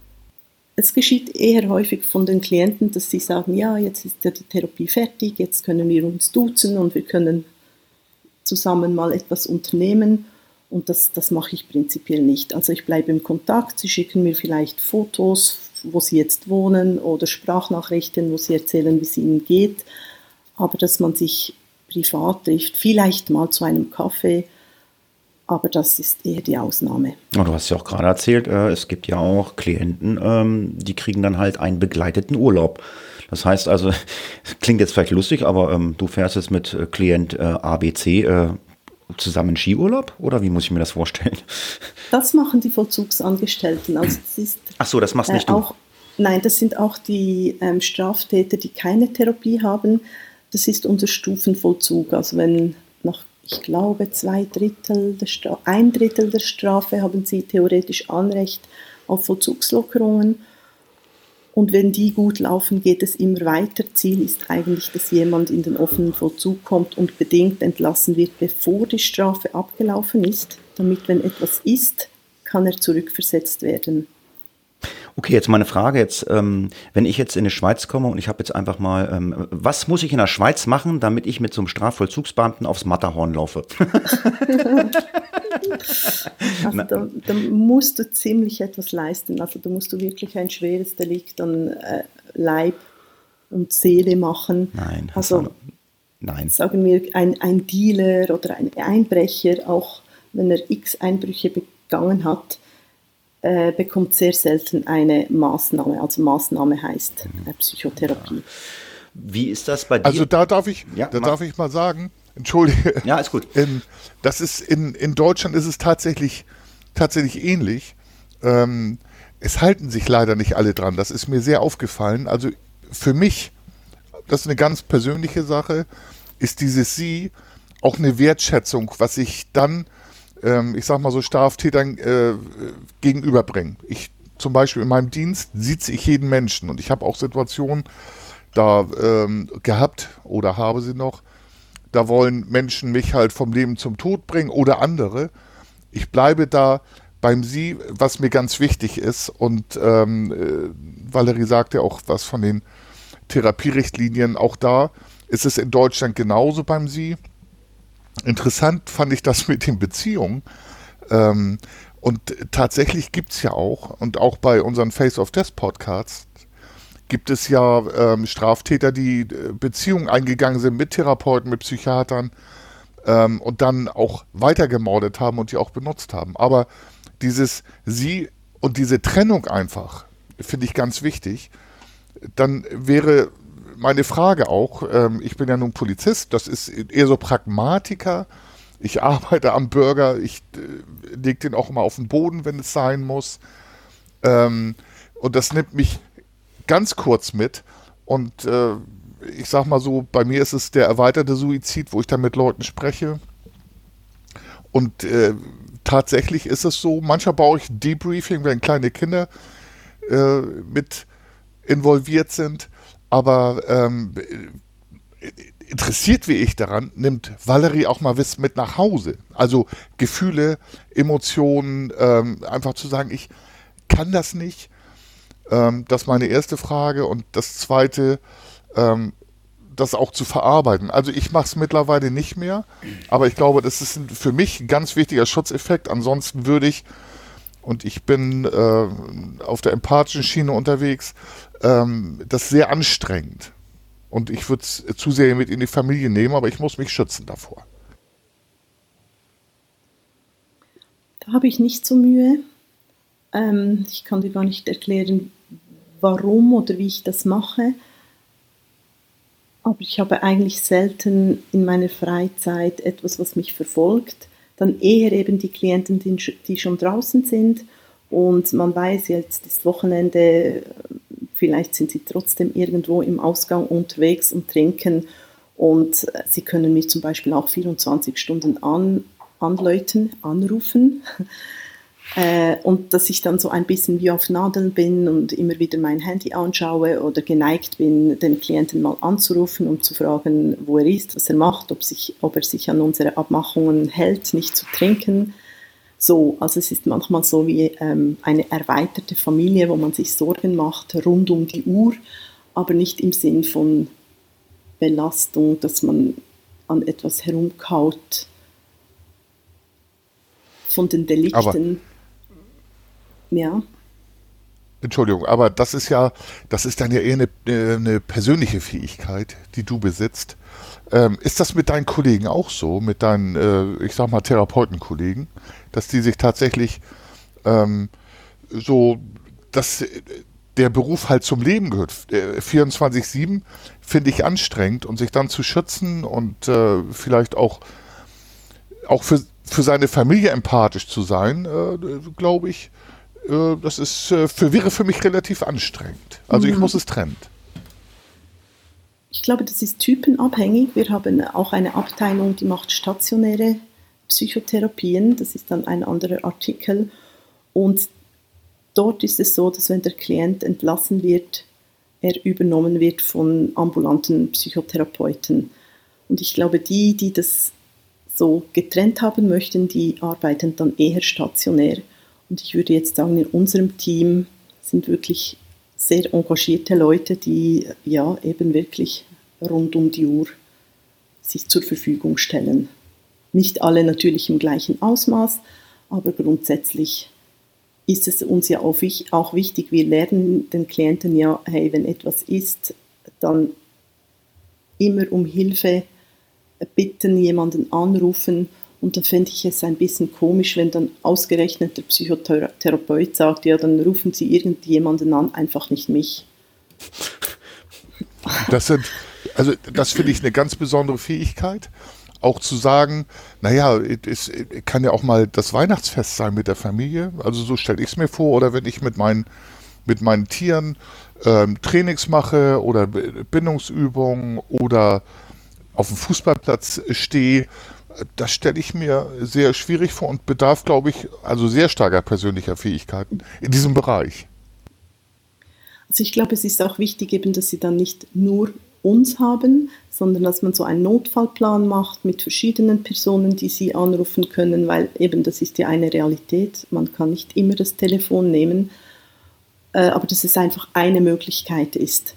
Es geschieht eher häufig von den Klienten, dass sie sagen, ja, jetzt ist ja die Therapie fertig, jetzt können wir uns duzen und wir können zusammen mal etwas unternehmen. Und das, das mache ich prinzipiell nicht. Also ich bleibe im Kontakt, sie schicken mir vielleicht Fotos, wo sie jetzt wohnen oder Sprachnachrichten, wo sie erzählen, wie es ihnen geht. Aber dass man sich privat trifft, vielleicht mal zu einem Kaffee, aber das ist eher die Ausnahme. du hast ja auch gerade erzählt, äh, es gibt ja auch Klienten, ähm, die kriegen dann halt einen begleiteten Urlaub. Das heißt also, klingt jetzt vielleicht lustig, aber ähm, du fährst jetzt mit äh, Klient äh, ABC zusammen Skiurlaub oder wie muss ich mir das vorstellen? Das machen die Vollzugsangestellten. Also das ist Ach so, das machst äh, nicht du. auch, Nein, das sind auch die ähm, Straftäter, die keine Therapie haben. Das ist unser Stufenvollzug. Also wenn nach, ich glaube, zwei Drittel der Stra ein Drittel der Strafe haben sie theoretisch Anrecht auf Vollzugslockerungen. Und wenn die gut laufen, geht es immer weiter. Ziel ist eigentlich, dass jemand in den offenen Vollzug kommt und bedingt entlassen wird, bevor die Strafe abgelaufen ist, damit, wenn etwas ist, kann er zurückversetzt werden. Okay, jetzt meine Frage jetzt, ähm, wenn ich jetzt in die Schweiz komme und ich habe jetzt einfach mal, ähm, was muss ich in der Schweiz machen, damit ich mit so einem Strafvollzugsbeamten aufs Matterhorn laufe? Also da, da, musst du ziemlich etwas leisten. Also da musst du wirklich ein schweres Delikt an äh, Leib und Seele machen. Nein, also nein. sagen wir ein, ein Dealer oder ein Einbrecher, auch wenn er x Einbrüche begangen hat, äh, bekommt sehr selten eine Maßnahme. Also Maßnahme heißt äh, Psychotherapie. Wie ist das bei dir? Also da darf ich, Ja, da darf ich mal sagen, entschuldige. Ja, ist gut. In, das ist in, in Deutschland ist es tatsächlich, tatsächlich ähnlich. Ähm, es halten sich leider nicht alle dran. Das ist mir sehr aufgefallen. Also für mich, das ist eine ganz persönliche Sache, ist dieses Sie auch eine Wertschätzung, was ich dann, ähm, ich sag mal so Straftätern äh, gegenüberbringe. Ich zum Beispiel in meinem Dienst sieht ich jeden Menschen und ich habe auch Situationen da ähm, gehabt oder habe sie noch, da wollen Menschen mich halt vom Leben zum Tod bringen oder andere. Ich bleibe da beim Sie, was mir ganz wichtig ist. Und ähm, äh, Valerie sagte auch was von den Therapierichtlinien. Auch da ist es in Deutschland genauso beim Sie. Interessant fand ich das mit den Beziehungen. Ähm, und tatsächlich gibt es ja auch, und auch bei unseren Face of Death Podcasts, gibt es ja ähm, Straftäter, die äh, Beziehungen eingegangen sind mit Therapeuten, mit Psychiatern ähm, und dann auch weitergemordet haben und die auch benutzt haben. Aber dieses Sie und diese Trennung einfach, finde ich ganz wichtig. Dann wäre meine Frage auch, ähm, ich bin ja nun Polizist, das ist eher so Pragmatiker. Ich arbeite am Bürger, ich äh, lege den auch immer auf den Boden, wenn es sein muss. Ähm, und das nimmt mich ganz kurz mit. Und äh, ich sag mal so, bei mir ist es der erweiterte Suizid, wo ich dann mit Leuten spreche. Und äh, tatsächlich ist es so, manchmal baue ich Debriefing, wenn kleine Kinder äh, mit involviert sind. Aber ähm, interessiert wie ich daran, nimmt Valerie auch mal was mit nach Hause. Also Gefühle, Emotionen, ähm, einfach zu sagen, ich kann das nicht. Ähm, das ist meine erste Frage. Und das zweite, ähm, das auch zu verarbeiten. Also ich mache es mittlerweile nicht mehr, aber ich glaube, das ist für mich ein ganz wichtiger Schutzeffekt. Ansonsten würde ich, und ich bin äh, auf der empathischen Schiene unterwegs, ähm, das ist sehr anstrengend. Und ich würde es zu sehr mit in die Familie nehmen, aber ich muss mich schützen davor. Da habe ich nicht so Mühe. Ähm, ich kann dir gar nicht erklären, warum oder wie ich das mache. Aber ich habe eigentlich selten in meiner Freizeit etwas, was mich verfolgt. Dann eher eben die Klienten, die, schon draußen sind. Und man weiß, jetzt ist Wochenende, vielleicht sind sie trotzdem irgendwo im Ausgang unterwegs und trinken. Und sie können mich zum Beispiel auch 24 Stunden an, anläuten, anrufen. Äh, und dass ich dann so ein bisschen wie auf Nadeln bin und immer wieder mein Handy anschaue oder geneigt bin, den Klienten mal anzurufen, um zu fragen, wo er ist, was er macht, ob, sich, ob er sich an unsere Abmachungen hält, nicht zu trinken. So, also es ist manchmal so wie ähm, eine erweiterte Familie, wo man sich Sorgen macht, rund um die Uhr, aber nicht im Sinn von Belastung, dass man an etwas herumkaut von den Delikten. Aber ja. Entschuldigung, aber das ist ja, das ist dann ja eher eine, eine persönliche Fähigkeit, die du besitzt. Ähm, ist das mit deinen Kollegen auch so, mit deinen, äh, ich sag mal, Therapeutenkollegen, dass die sich tatsächlich ähm, so, dass der Beruf halt zum Leben gehört. Äh, 24-7 finde ich anstrengend und sich dann zu schützen und äh, vielleicht auch auch für, für seine Familie empathisch zu sein, äh, glaube ich, äh, das ist äh, für, wäre für mich relativ anstrengend. Also mhm. ich muss es trennen. Ich glaube, das ist typenabhängig. Wir haben auch eine Abteilung, die macht stationäre Psychotherapien. Das ist dann ein anderer Artikel. Und dort ist es so, dass wenn der Klient entlassen wird, er übernommen wird von ambulanten Psychotherapeuten. Und ich glaube, die, die das so getrennt haben möchten, die arbeiten dann eher stationär. Und ich würde jetzt sagen, in unserem Team sind wirklich sehr engagierte Leute, die ja eben wirklich rund um die Uhr sich zur Verfügung stellen. Nicht alle natürlich im gleichen Ausmaß, aber grundsätzlich ist es uns ja auch wichtig, wir lernen den Klienten ja, hey, wenn etwas ist, dann immer um Hilfe bitten, jemanden anrufen. Und dann fände ich es ein bisschen komisch, wenn dann ausgerechnet der Psychotherapeut sagt, ja, dann rufen Sie irgendjemanden an, einfach nicht mich. Das sind, also das finde ich eine ganz besondere Fähigkeit. Auch zu sagen, naja, es kann ja auch mal das Weihnachtsfest sein mit der Familie. Also so stelle ich es mir vor. Oder wenn ich mit meinen, mit meinen Tieren ähm, Trainings mache oder Bindungsübungen oder auf dem Fußballplatz stehe, das stelle ich mir sehr schwierig vor und bedarf, glaube ich, also sehr starker persönlicher Fähigkeiten in diesem Bereich. Also ich glaube, es ist auch wichtig eben, dass sie dann nicht nur uns haben, sondern dass man so einen Notfallplan macht mit verschiedenen Personen, die sie anrufen können, weil eben das ist ja eine Realität. Man kann nicht immer das Telefon nehmen, äh, aber dass es einfach eine Möglichkeit ist.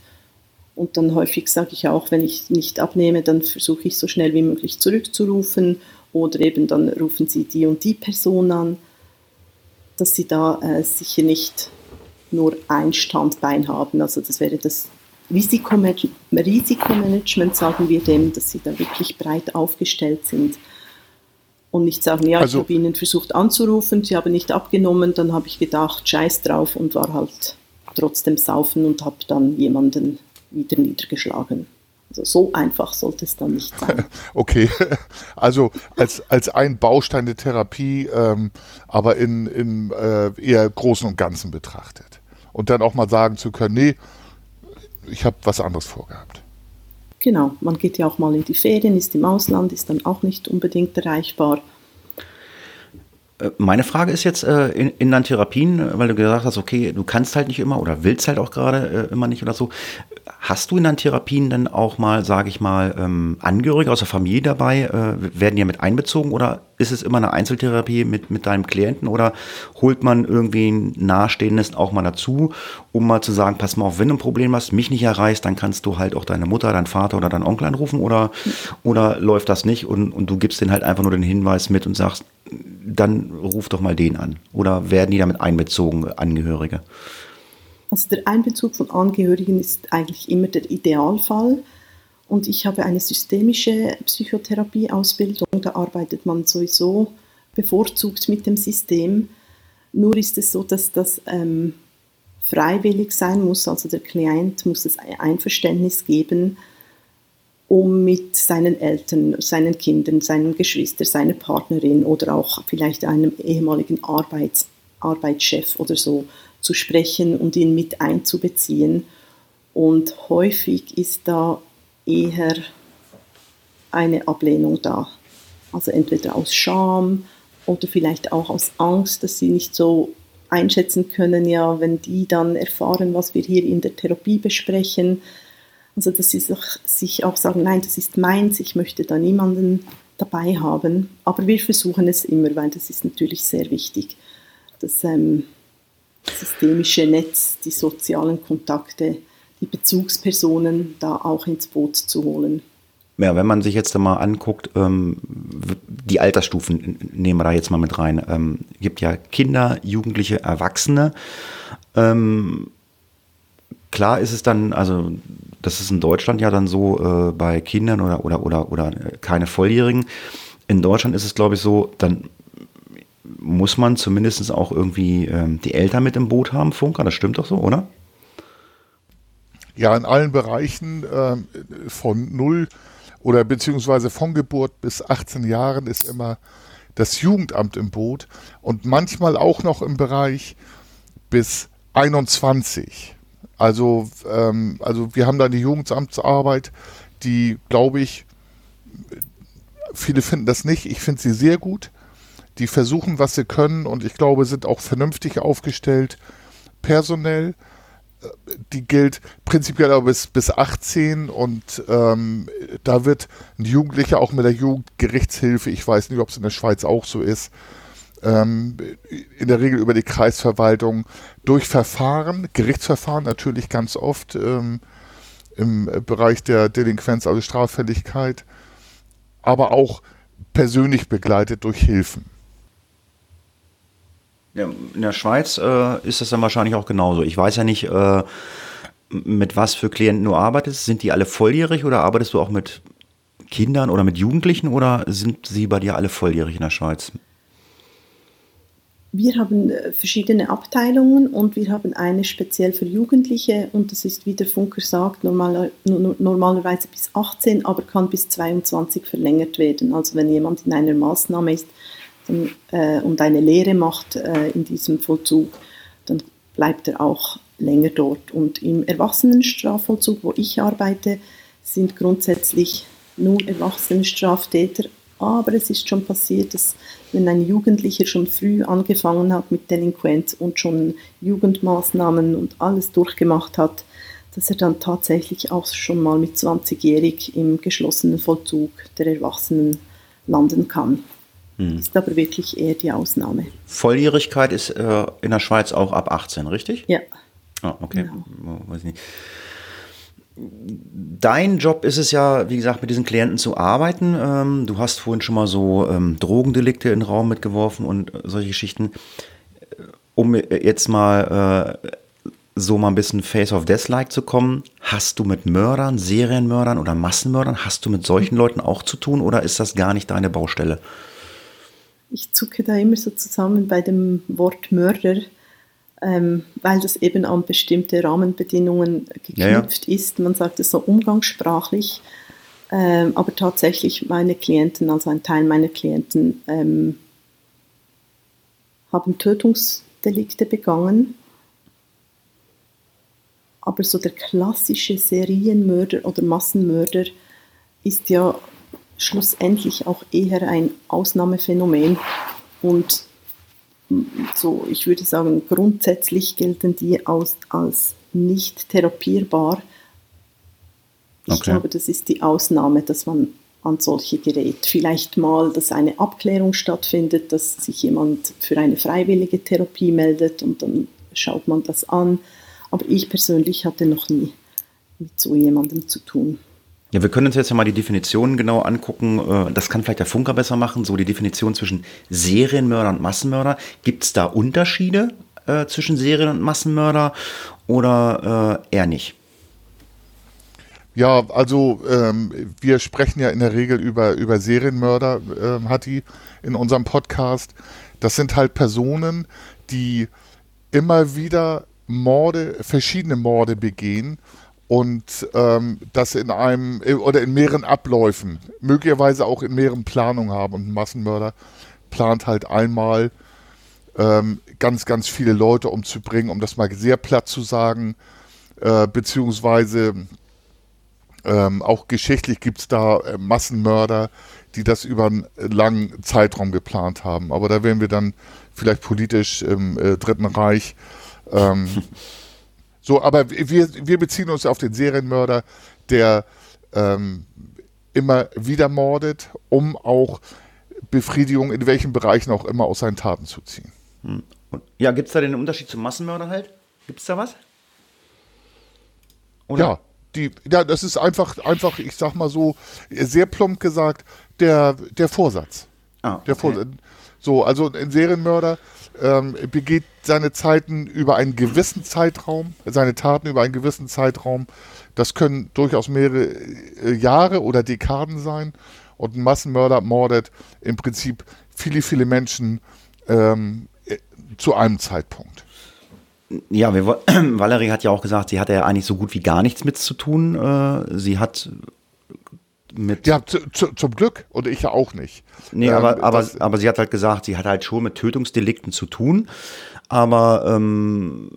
Und dann häufig sage ich auch, wenn ich nicht abnehme, dann versuche ich so schnell wie möglich zurückzurufen oder eben dann rufen Sie die und die Person an, dass Sie da äh, sicher nicht nur ein Standbein haben. Also das wäre das Risikomanagement, sagen wir dem, dass Sie da wirklich breit aufgestellt sind und nicht sagen, ja, also, ich habe Ihnen versucht anzurufen, Sie haben nicht abgenommen, dann habe ich gedacht, scheiß drauf und war halt trotzdem saufen und habe dann jemanden wieder niedergeschlagen. Also so einfach sollte es dann nicht sein. Okay, also als, als ein Baustein der Therapie, ähm, aber in, in äh, eher Großen und Ganzen betrachtet. Und dann auch mal sagen zu können, nee, ich habe was anderes vorgehabt. Genau, man geht ja auch mal in die Ferien, ist im Ausland, ist dann auch nicht unbedingt erreichbar. Äh, meine Frage ist jetzt äh, in, in deinen Therapien, weil du gesagt hast, okay, du kannst halt nicht immer oder willst halt auch gerade äh, immer nicht oder so. Hast du in deinen Therapien dann auch mal, sage ich mal, ähm, Angehörige aus der Familie dabei? Äh, werden die mit einbezogen oder ist es immer eine Einzeltherapie mit, mit deinem Klienten oder holt man irgendwie ein Nahestehendes auch mal dazu, um mal zu sagen, pass mal auf, wenn du ein Problem hast, mich nicht erreichst, dann kannst du halt auch deine Mutter, deinen Vater oder deinen Onkel anrufen oder, oder läuft das nicht und, und du gibst denen halt einfach nur den Hinweis mit und sagst, dann ruf doch mal den an. Oder werden die damit einbezogen, Angehörige? Also der Einbezug von Angehörigen ist eigentlich immer der Idealfall. Und ich habe eine systemische Psychotherapieausbildung, da arbeitet man sowieso bevorzugt mit dem System. Nur ist es so, dass das ähm, freiwillig sein muss, also der Klient muss das Einverständnis geben, um mit seinen Eltern, seinen Kindern, seinen Geschwistern, seiner Partnerin oder auch vielleicht einem ehemaligen Arbeits, Arbeitschef oder so zu sprechen und ihn mit einzubeziehen. Und häufig ist da eher eine Ablehnung da. Also entweder aus Scham oder vielleicht auch aus Angst, dass sie nicht so einschätzen können, ja, wenn die dann erfahren, was wir hier in der Therapie besprechen. Also dass sie sich auch sagen, nein, das ist meins, ich möchte da niemanden dabei haben. Aber wir versuchen es immer, weil das ist natürlich sehr wichtig, dass ähm, systemische Netz, die sozialen Kontakte, die Bezugspersonen da auch ins Boot zu holen. Ja, wenn man sich jetzt mal anguckt, ähm, die Altersstufen nehmen wir da jetzt mal mit rein. Ähm, gibt ja Kinder, Jugendliche, Erwachsene. Ähm, klar ist es dann, also das ist in Deutschland ja dann so äh, bei Kindern oder, oder, oder, oder keine Volljährigen. In Deutschland ist es, glaube ich, so, dann muss man zumindest auch irgendwie ähm, die Eltern mit im Boot haben, Funker. Das stimmt doch so, oder? Ja, in allen Bereichen äh, von 0 oder beziehungsweise von Geburt bis 18 Jahren ist immer das Jugendamt im Boot und manchmal auch noch im Bereich bis 21. Also, ähm, also wir haben da eine Jugendamtsarbeit, die, glaube ich, viele finden das nicht. Ich finde sie sehr gut. Die versuchen, was sie können und ich glaube, sind auch vernünftig aufgestellt. Personell, die gilt prinzipiell aber bis, bis 18 und ähm, da wird ein Jugendlicher auch mit der Jugendgerichtshilfe, ich weiß nicht, ob es in der Schweiz auch so ist, ähm, in der Regel über die Kreisverwaltung durch Verfahren, Gerichtsverfahren natürlich ganz oft ähm, im Bereich der Delinquenz, also Straffälligkeit, aber auch persönlich begleitet durch Hilfen. Ja, in der Schweiz äh, ist das dann wahrscheinlich auch genauso. Ich weiß ja nicht, äh, mit was für Klienten du arbeitest. Sind die alle volljährig oder arbeitest du auch mit Kindern oder mit Jugendlichen oder sind sie bei dir alle volljährig in der Schweiz? Wir haben äh, verschiedene Abteilungen und wir haben eine speziell für Jugendliche und das ist, wie der Funker sagt, normal, normalerweise bis 18, aber kann bis 22 verlängert werden. Also wenn jemand in einer Maßnahme ist dann, äh, und eine Lehre macht äh, in diesem Vollzug, dann bleibt er auch länger dort. Und im Erwachsenenstrafvollzug, wo ich arbeite, sind grundsätzlich nur Erwachsenenstraftäter, aber es ist schon passiert, dass wenn ein Jugendlicher schon früh angefangen hat mit Delinquenz und schon Jugendmaßnahmen und alles durchgemacht hat, dass er dann tatsächlich auch schon mal mit 20-jährig im geschlossenen Vollzug der Erwachsenen landen kann. Hm. Ist aber wirklich eher die Ausnahme. Volljährigkeit ist äh, in der Schweiz auch ab 18, richtig? Ja. Ah, okay. Genau. Weiß nicht dein Job ist es ja, wie gesagt, mit diesen Klienten zu arbeiten. Ähm, du hast vorhin schon mal so ähm, Drogendelikte in den Raum mitgeworfen und äh, solche Geschichten. Äh, um jetzt mal äh, so mal ein bisschen Face of Death-like zu kommen, hast du mit Mördern, Serienmördern oder Massenmördern, hast du mit solchen Leuten auch zu tun oder ist das gar nicht deine Baustelle? Ich zucke da immer so zusammen bei dem Wort Mörder ähm, weil das eben an bestimmte Rahmenbedingungen geknüpft ja, ja. ist. Man sagt es so umgangssprachlich, ähm, aber tatsächlich meine Klienten, also ein Teil meiner Klienten, ähm, haben Tötungsdelikte begangen. Aber so der klassische Serienmörder oder Massenmörder ist ja schlussendlich auch eher ein Ausnahmephänomen und so, ich würde sagen, grundsätzlich gelten die als, als nicht therapierbar. Ich okay. glaube, das ist die Ausnahme, dass man an solche gerät. Vielleicht mal, dass eine Abklärung stattfindet, dass sich jemand für eine freiwillige Therapie meldet und dann schaut man das an. Aber ich persönlich hatte noch nie mit so jemandem zu tun. Ja, wir können uns jetzt ja mal die Definitionen genau angucken. Äh, das kann vielleicht der Funker besser machen. So die Definition zwischen Serienmörder und Massenmörder. Gibt es da Unterschiede äh, zwischen Serien- und Massenmörder oder äh, eher nicht? Ja, also ähm, wir sprechen ja in der Regel über, über Serienmörder, ähm, Hatti, in unserem Podcast. Das sind halt Personen, die immer wieder Morde, verschiedene Morde begehen und ähm, das in einem oder in mehreren Abläufen, möglicherweise auch in mehreren Planungen haben. Und ein Massenmörder plant halt einmal ähm, ganz, ganz viele Leute umzubringen, um das mal sehr platt zu sagen, äh, beziehungsweise ähm, auch geschichtlich gibt es da äh, Massenmörder, die das über einen langen Zeitraum geplant haben. Aber da wären wir dann vielleicht politisch im äh, Dritten Reich. So, aber wir, wir beziehen uns auf den Serienmörder, der ähm, immer wieder mordet, um auch Befriedigung in welchen Bereichen auch immer aus seinen Taten zu ziehen. Hm. Ja, gibt es da den Unterschied zum Massenmörder halt? Gibt es da was? Oder? Ja, die, ja, das ist einfach, einfach, ich sag mal so, sehr plump gesagt, der, der Vorsatz. Ah, okay. Der Vorsatz. So, also ein Serienmörder ähm, begeht seine Zeiten über einen gewissen Zeitraum, seine Taten über einen gewissen Zeitraum. Das können durchaus mehrere äh, Jahre oder Dekaden sein. Und ein Massenmörder mordet im Prinzip viele, viele Menschen ähm, äh, zu einem Zeitpunkt. Ja, wir, Valerie hat ja auch gesagt, sie hatte ja eigentlich so gut wie gar nichts mit zu tun. Äh, sie hat mit. Ja, zu, zu, zum Glück. Und ich ja auch nicht. Nee, Ähm, aber, aber, sie hat halt gesagt, sie hat halt schon mit Tötungsdelikten zu tun. Aber ähm,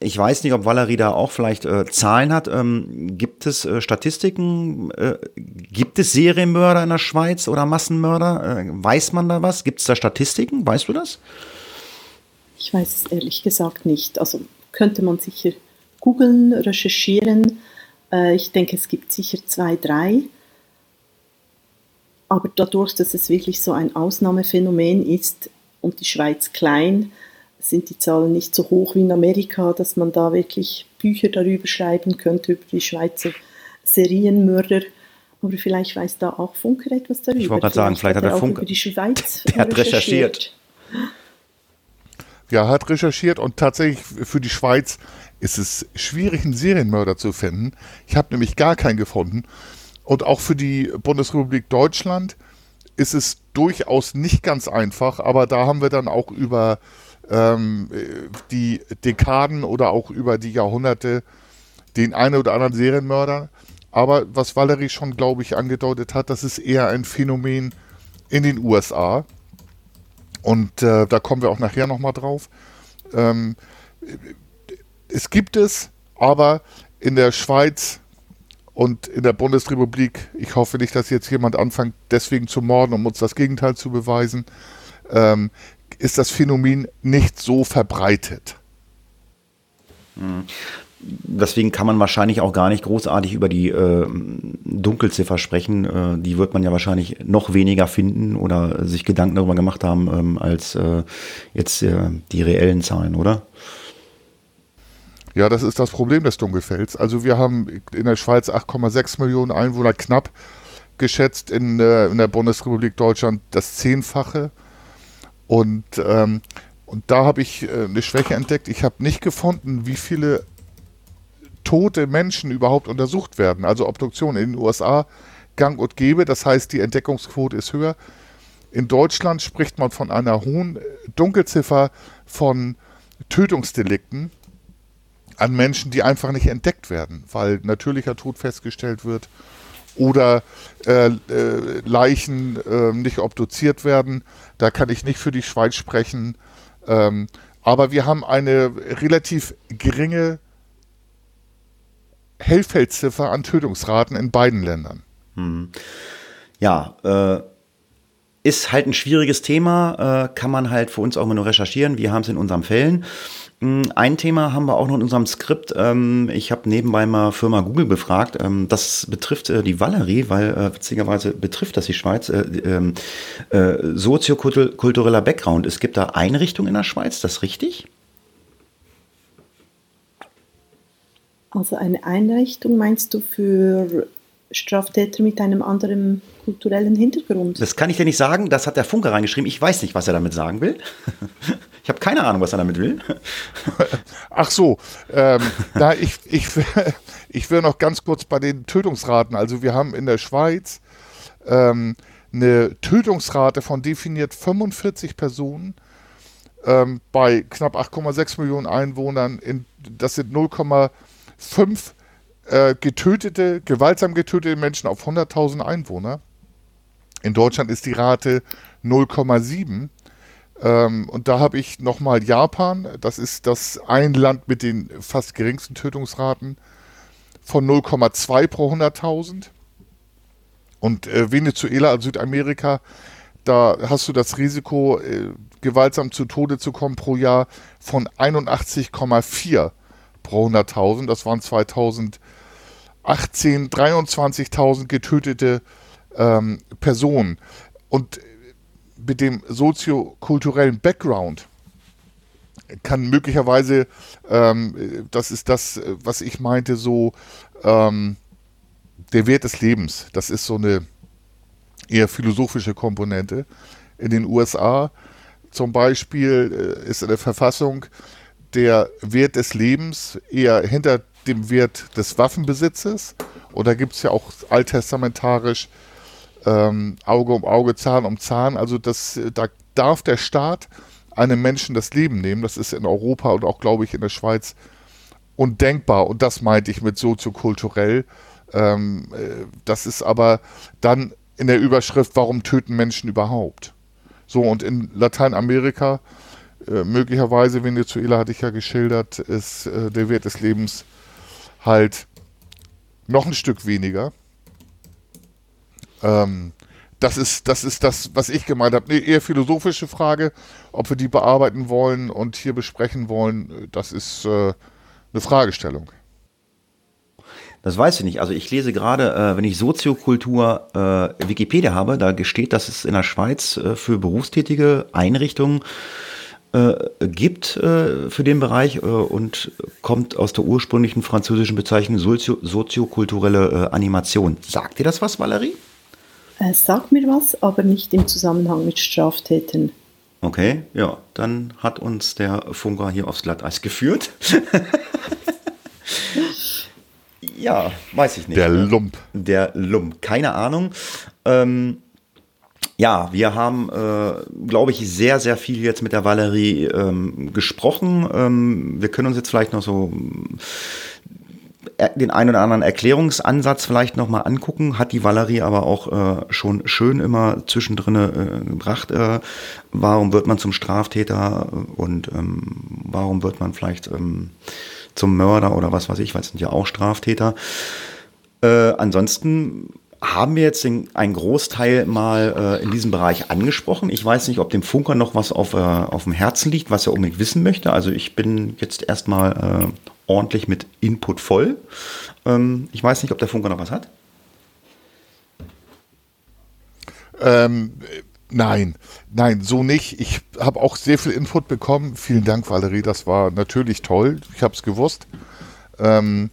ich weiß nicht, ob Valerie da auch vielleicht äh, Zahlen hat. Ähm, gibt es äh, Statistiken? Äh, gibt es Serienmörder in der Schweiz oder Massenmörder? Äh, weiß man da was? Gibt es da Statistiken? Weißt du das? Ich weiß es ehrlich gesagt nicht. Also könnte man sicher googeln, recherchieren. Äh, ich denke, es gibt sicher zwei, drei. Aber dadurch, dass es wirklich so ein Ausnahmephänomen ist und die Schweiz klein, sind die Zahlen nicht so hoch wie in Amerika, dass man da wirklich Bücher darüber schreiben könnte, über die Schweizer Serienmörder. Aber vielleicht weiß da auch Funker etwas darüber. Ich wollte gerade sagen, vielleicht hat der er Funker- über die Schweiz Der hat recherchiert. Ja, hat recherchiert und tatsächlich für die Schweiz ist es schwierig, einen Serienmörder zu finden. Ich habe nämlich gar keinen gefunden. Und auch für die Bundesrepublik Deutschland ist es durchaus nicht ganz einfach, aber da haben wir dann auch über ähm, äh, die Dekaden oder auch über die Jahrhunderte den einen oder anderen Serienmörder. Aber was Valerie schon, glaube ich, angedeutet hat, das ist eher ein Phänomen in den USA. Und äh, da kommen wir auch nachher nochmal drauf. Ähm, es gibt es, aber in der Schweiz und in der Bundesrepublik, ich hoffe nicht, dass jetzt jemand anfängt, deswegen zu morden, um uns das Gegenteil zu beweisen, ähm, ist das Phänomen nicht so verbreitet. Deswegen kann man wahrscheinlich auch gar nicht großartig über die äh, Dunkelziffer sprechen. Äh, die wird man ja wahrscheinlich noch weniger finden oder sich Gedanken darüber gemacht haben, ähm, als äh, jetzt äh, die reellen Zahlen, oder? Ja, das ist das Problem des Dunkelfelds. Also wir haben in der Schweiz 8,6 Millionen Einwohner knapp geschätzt, in, äh, in der Bundesrepublik Deutschland das Zehnfache. Und, ähm, und da habe ich äh, eine Schwäche entdeckt. Ich habe nicht gefunden, wie viele tote Menschen überhaupt untersucht werden. Also Obduktion in den USA gang und gäbe. Das heißt, die Entdeckungsquote ist höher. In Deutschland spricht man von einer hohen Dunkelziffer von Tötungsdelikten an Menschen, die einfach nicht entdeckt werden, weil natürlicher Tod festgestellt wird oder äh, äh, Leichen äh, nicht obduziert werden. Da kann ich nicht für die Schweiz sprechen. Ähm, aber wir haben eine relativ geringe Hellfeldziffer an Tötungsraten in beiden Ländern. Ja, äh, ist halt ein schwieriges Thema, äh, kann man halt für uns auch immer nur recherchieren. Wir haben es in unseren Fällen. Mm, Ein Thema haben wir auch noch in unserem Skript. Ähm, ich habe nebenbei mal Firma Google befragt. Ähm, das betrifft äh, die Valerie, weil äh, witzigerweise betrifft das die Schweiz. Äh, ähm, äh, soziokultureller Background. Es gibt da Einrichtungen in der Schweiz, das richtig? Also eine Einrichtung meinst du für Straftäter mit einem anderen kulturellen Hintergrund? Das kann ich dir nicht sagen. Das hat der Funke reingeschrieben. Ich weiß nicht, was er damit sagen will. Ich habe keine Ahnung, was er damit will. Ach so, ähm, da ich, ich, will- ich will noch ganz kurz bei den Tötungsraten. Also wir haben in der Schweiz ähm, eine Tötungsrate von definiert 45 Personen ähm, bei knapp 8,6 Millionen Einwohnern. In, das sind 0,5 äh, getötete, gewaltsam getötete Menschen auf 100.000 Einwohner. In Deutschland ist die Rate 0,7. Ähm, und da habe ich nochmal Japan, das ist das ein Land mit den fast geringsten Tötungsraten von 0,2 pro 100.000. Und äh, Venezuela, also Südamerika, da hast du das Risiko, äh, gewaltsam zu Tode zu kommen pro Jahr von 81,4 pro 100.000. Das waren 2018 23.000 getötete ähm, Personen. Und mit dem soziokulturellen Background kann möglicherweise, ähm, das ist das, was ich meinte, so ähm, der Wert des Lebens. Das ist so eine eher philosophische Komponente. In den USA zum Beispiel äh, ist in der Verfassung der Wert des Lebens eher hinter dem Wert des Waffenbesitzes. Und da gibt es ja auch alttestamentarisch ähm, Auge um Auge, Zahn um Zahn. Also das, äh, da darf der Staat einem Menschen das Leben nehmen. Das ist in Europa und auch, glaube ich, in der Schweiz undenkbar. Und das meinte ich mit soziokulturell. Ähm, äh, das ist aber dann in der Überschrift, warum töten Menschen überhaupt? So, und in Lateinamerika, äh, möglicherweise, Venezuela hatte ich ja geschildert, ist äh, der Wert des Lebens halt noch ein Stück weniger. Ähm, das ist, das ist das, was ich gemeint habe. Eine eher philosophische Frage, ob wir die bearbeiten wollen und hier besprechen wollen, das ist äh, eine Fragestellung. Das weiß ich nicht. Also ich lese gerade, äh, wenn ich Soziokultur äh, Wikipedia habe, da steht, dass es in der Schweiz äh, für berufstätige Einrichtungen äh, gibt äh, für den Bereich und kommt aus der ursprünglichen französischen Bezeichnung Sozio soziokulturelle Animation. Sagt dir das was, Valerie? Es sagt mir was, aber nicht im Zusammenhang mit Straftätern. Okay, ja, dann hat uns der Funker hier aufs Glatteis geführt. Ja, weiß ich nicht. Der Lump. Der Lump, keine Ahnung. Ähm, ja, wir haben, äh, glaube ich, sehr, sehr viel jetzt mit der Valerie ähm, gesprochen. Ähm, wir können uns jetzt vielleicht noch so äh, den einen oder anderen Erklärungsansatz vielleicht nochmal angucken, hat die Valerie aber auch äh, schon schön immer zwischendrin äh, gebracht. Äh, warum wird man zum Straftäter und ähm, warum wird man vielleicht ähm, zum Mörder oder was weiß ich, weil es sind ja auch Straftäter. Äh, ansonsten haben wir jetzt den, einen Großteil mal äh, in diesem Bereich angesprochen. Ich weiß nicht, ob dem Funker noch was auf, äh, auf dem Herzen liegt, was er unbedingt wissen möchte. Also ich bin jetzt erstmal äh, ordentlich mit Input voll. Ähm, ich weiß nicht, ob der Funker noch was hat. Ähm, nein, nein, so nicht. Ich habe auch sehr viel Input bekommen. Vielen Dank, Valerie. Das war natürlich toll. Ich habe es gewusst. Ähm,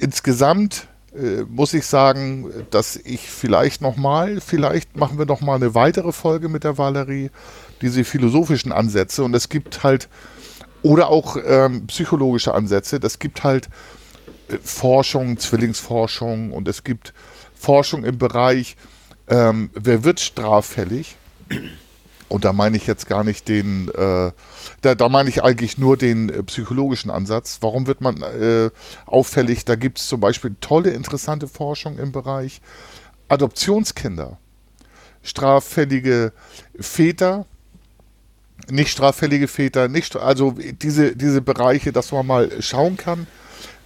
insgesamt äh, muss ich sagen, dass ich vielleicht nochmal, vielleicht machen wir nochmal eine weitere Folge mit der Valerie, diese philosophischen Ansätze. Und es gibt halt oder auch ähm, psychologische Ansätze. Das gibt halt äh, Forschung, Zwillingsforschung und es gibt Forschung im Bereich, ähm, wer wird straffällig? Und da meine ich jetzt gar nicht den, äh, da, da meine ich eigentlich nur den äh, psychologischen Ansatz. Warum wird man äh, auffällig? Da gibt es zum Beispiel tolle, interessante Forschung im Bereich Adoptionskinder, straffällige Väter, nicht straffällige Väter, nicht, also diese, diese Bereiche, dass man mal schauen kann,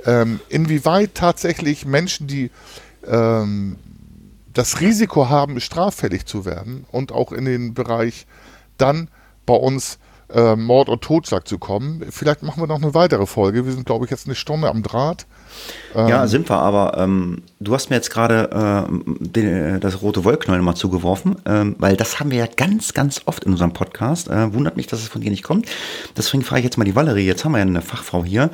ähm, inwieweit tatsächlich Menschen, die ähm, das Risiko haben, straffällig zu werden und auch in den Bereich dann bei uns äh, Mord und Totschlag zu kommen. Vielleicht machen wir noch eine weitere Folge. Wir sind, glaube ich, jetzt eine Stunde am Draht. Ähm, ja, sind wir, aber ähm, du hast mir jetzt gerade äh, das rote Wollknäuel mal zugeworfen, ähm, weil das haben wir ja ganz, ganz oft in unserem Podcast. Äh, wundert mich, dass es von dir nicht kommt. Deswegen frage ich jetzt mal die Valerie. Jetzt haben wir ja eine Fachfrau hier.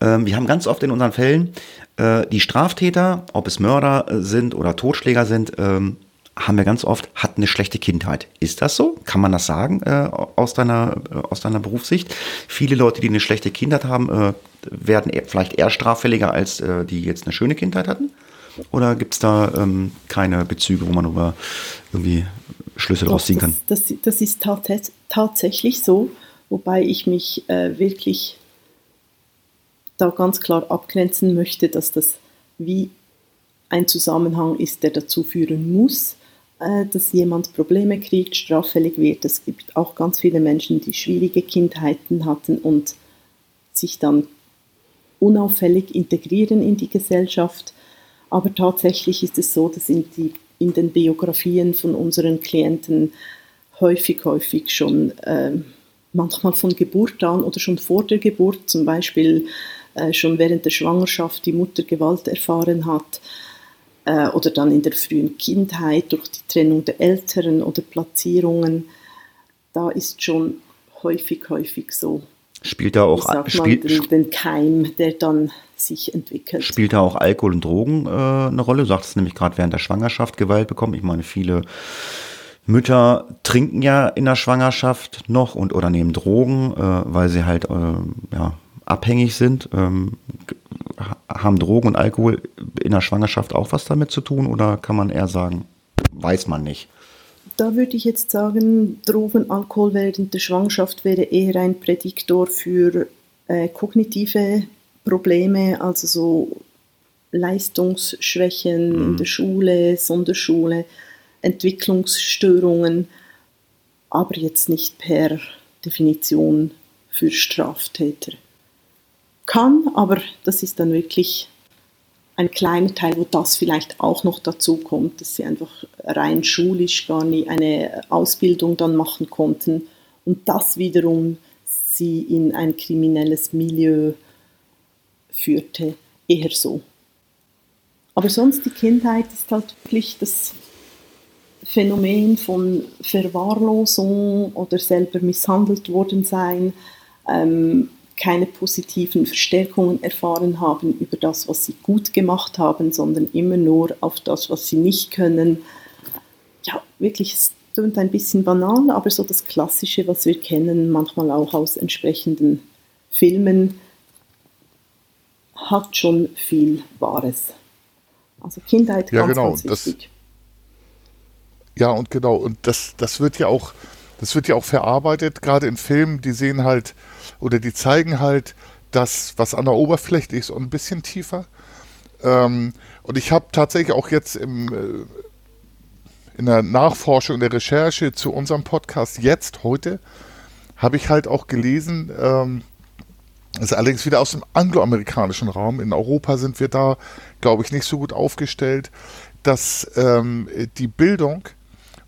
Ähm, wir haben ganz oft in unseren Fällen äh, die Straftäter, ob es Mörder äh, sind oder Totschläger sind, ähm, haben wir ganz oft, hat eine schlechte Kindheit. Ist das so? Kann man das sagen äh, aus, deiner, äh, aus deiner Berufssicht? Viele Leute, die eine schlechte Kindheit haben, äh, werden eher, vielleicht eher straffälliger, als äh, die jetzt eine schöne Kindheit hatten? Oder gibt es da ähm, keine Bezüge, wo man über irgendwie Schlüsse daraus ziehen kann? Das, das, das ist tats tatsächlich so, wobei ich mich äh, wirklich da ganz klar abgrenzen möchte, dass das wie ein Zusammenhang ist, der dazu führen muss, dass jemand Probleme kriegt, straffällig wird. Es gibt auch ganz viele Menschen, die schwierige Kindheiten hatten und sich dann unauffällig integrieren in die Gesellschaft. Aber tatsächlich ist es so, dass in, die, in den Biografien von unseren Klienten häufig, häufig schon äh, manchmal von Geburt an oder schon vor der Geburt, zum Beispiel äh, schon während der Schwangerschaft die Mutter Gewalt erfahren hat äh, oder dann in der frühen Kindheit durch die Trennung der Eltern oder Platzierungen, da ist schon häufig, häufig so. Spielt da auch man, den, den, Keim, der dann sich entwickelt. Spielt da auch Alkohol und Drogen äh, eine Rolle? Du sagtest nämlich gerade während der Schwangerschaft Gewalt bekommen. Ich meine, viele Mütter trinken ja in der Schwangerschaft noch und oder nehmen Drogen, äh, weil sie halt äh, ja, abhängig sind. Ähm, haben Drogen und Alkohol in der Schwangerschaft auch was damit zu tun oder kann man eher sagen, weiß man nicht? Da würde ich jetzt sagen, Drogen, Alkohol während der Schwangerschaft wäre eher ein Prädiktor für äh, kognitive Probleme, also so Leistungsschwächen in der Schule, Sonderschule, Entwicklungsstörungen, aber jetzt nicht per Definition für Straftäter. Kann, aber das ist dann wirklich ein kleiner Teil, wo das vielleicht auch noch dazu kommt, dass sie einfach rein schulisch gar nie eine Ausbildung dann machen konnten und das wiederum sie in ein kriminelles Milieu führte, eher so. Aber sonst die Kindheit ist halt wirklich das Phänomen von Verwahrlosung oder selber misshandelt worden sein, ähm, keine positiven Verstärkungen erfahren haben über das, was sie gut gemacht haben, sondern immer nur auf das, was sie nicht können. Ja, wirklich, es klingt ein bisschen banal, aber so das Klassische, was wir kennen, manchmal auch aus entsprechenden Filmen, hat schon viel Wahres. Also Kindheit ja, ganz, genau. ganz wichtig. Das, ja, und genau, und das, das wird ja auch, das wird ja auch verarbeitet, gerade in Filmen, die sehen halt, oder die zeigen halt das, was an der Oberfläche ist und ein bisschen tiefer. Ähm, und ich habe tatsächlich auch jetzt im, äh, in der Nachforschung, der Recherche zu unserem Podcast jetzt, heute, habe ich halt auch gelesen, ähm, das ist allerdings wieder aus dem angloamerikanischen Raum. In Europa sind wir da, glaube ich, nicht so gut aufgestellt, dass ähm, die Bildung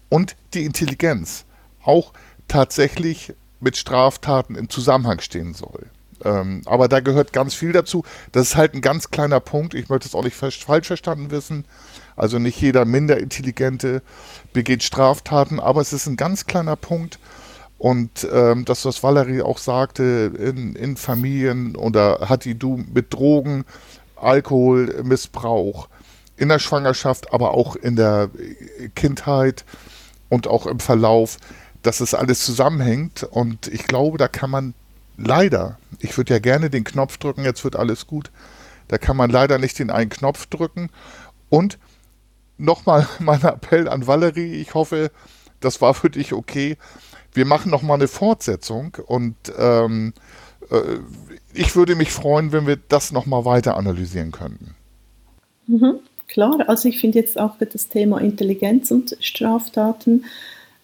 und die Intelligenz auch tatsächlich mit Straftaten im Zusammenhang stehen soll. Ähm, aber da gehört ganz viel dazu. Das ist halt ein ganz kleiner Punkt. Ich möchte es auch nicht falsch verstanden wissen. Also nicht jeder minder Intelligente begeht Straftaten, aber es ist ein ganz kleiner Punkt. Und ähm, das, was Valerie auch sagte, in, in Familien oder hat die du mit Drogen, Alkoholmissbrauch, in der Schwangerschaft, aber auch in der Kindheit und auch im Verlauf, dass es alles zusammenhängt. Und ich glaube, da kann man leider, ich würde ja gerne den Knopf drücken, jetzt wird alles gut, da kann man leider nicht den einen Knopf drücken. Und nochmal mein Appell an Valerie, ich hoffe, das war für dich okay. Wir machen nochmal eine Fortsetzung und ähm, äh, ich würde mich freuen, wenn wir das nochmal weiter analysieren könnten. Mhm, klar, also ich finde jetzt auch das Thema Intelligenz und Straftaten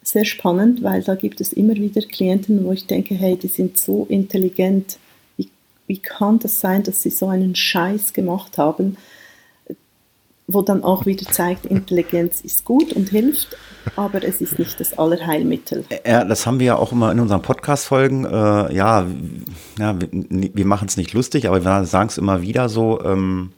sehr spannend, weil da gibt es immer wieder Klienten, wo ich denke, hey, die sind so intelligent, wie, wie kann das sein, dass sie so einen Scheiß gemacht haben? wo dann auch wieder zeigt, Intelligenz ist gut und hilft, aber es ist nicht das Allerheilmittel. Ja, das haben wir ja auch immer in unseren Podcast-Folgen. Äh, ja, ja, wir, wir machen es nicht lustig, aber wir sagen es immer wieder so. Ähm,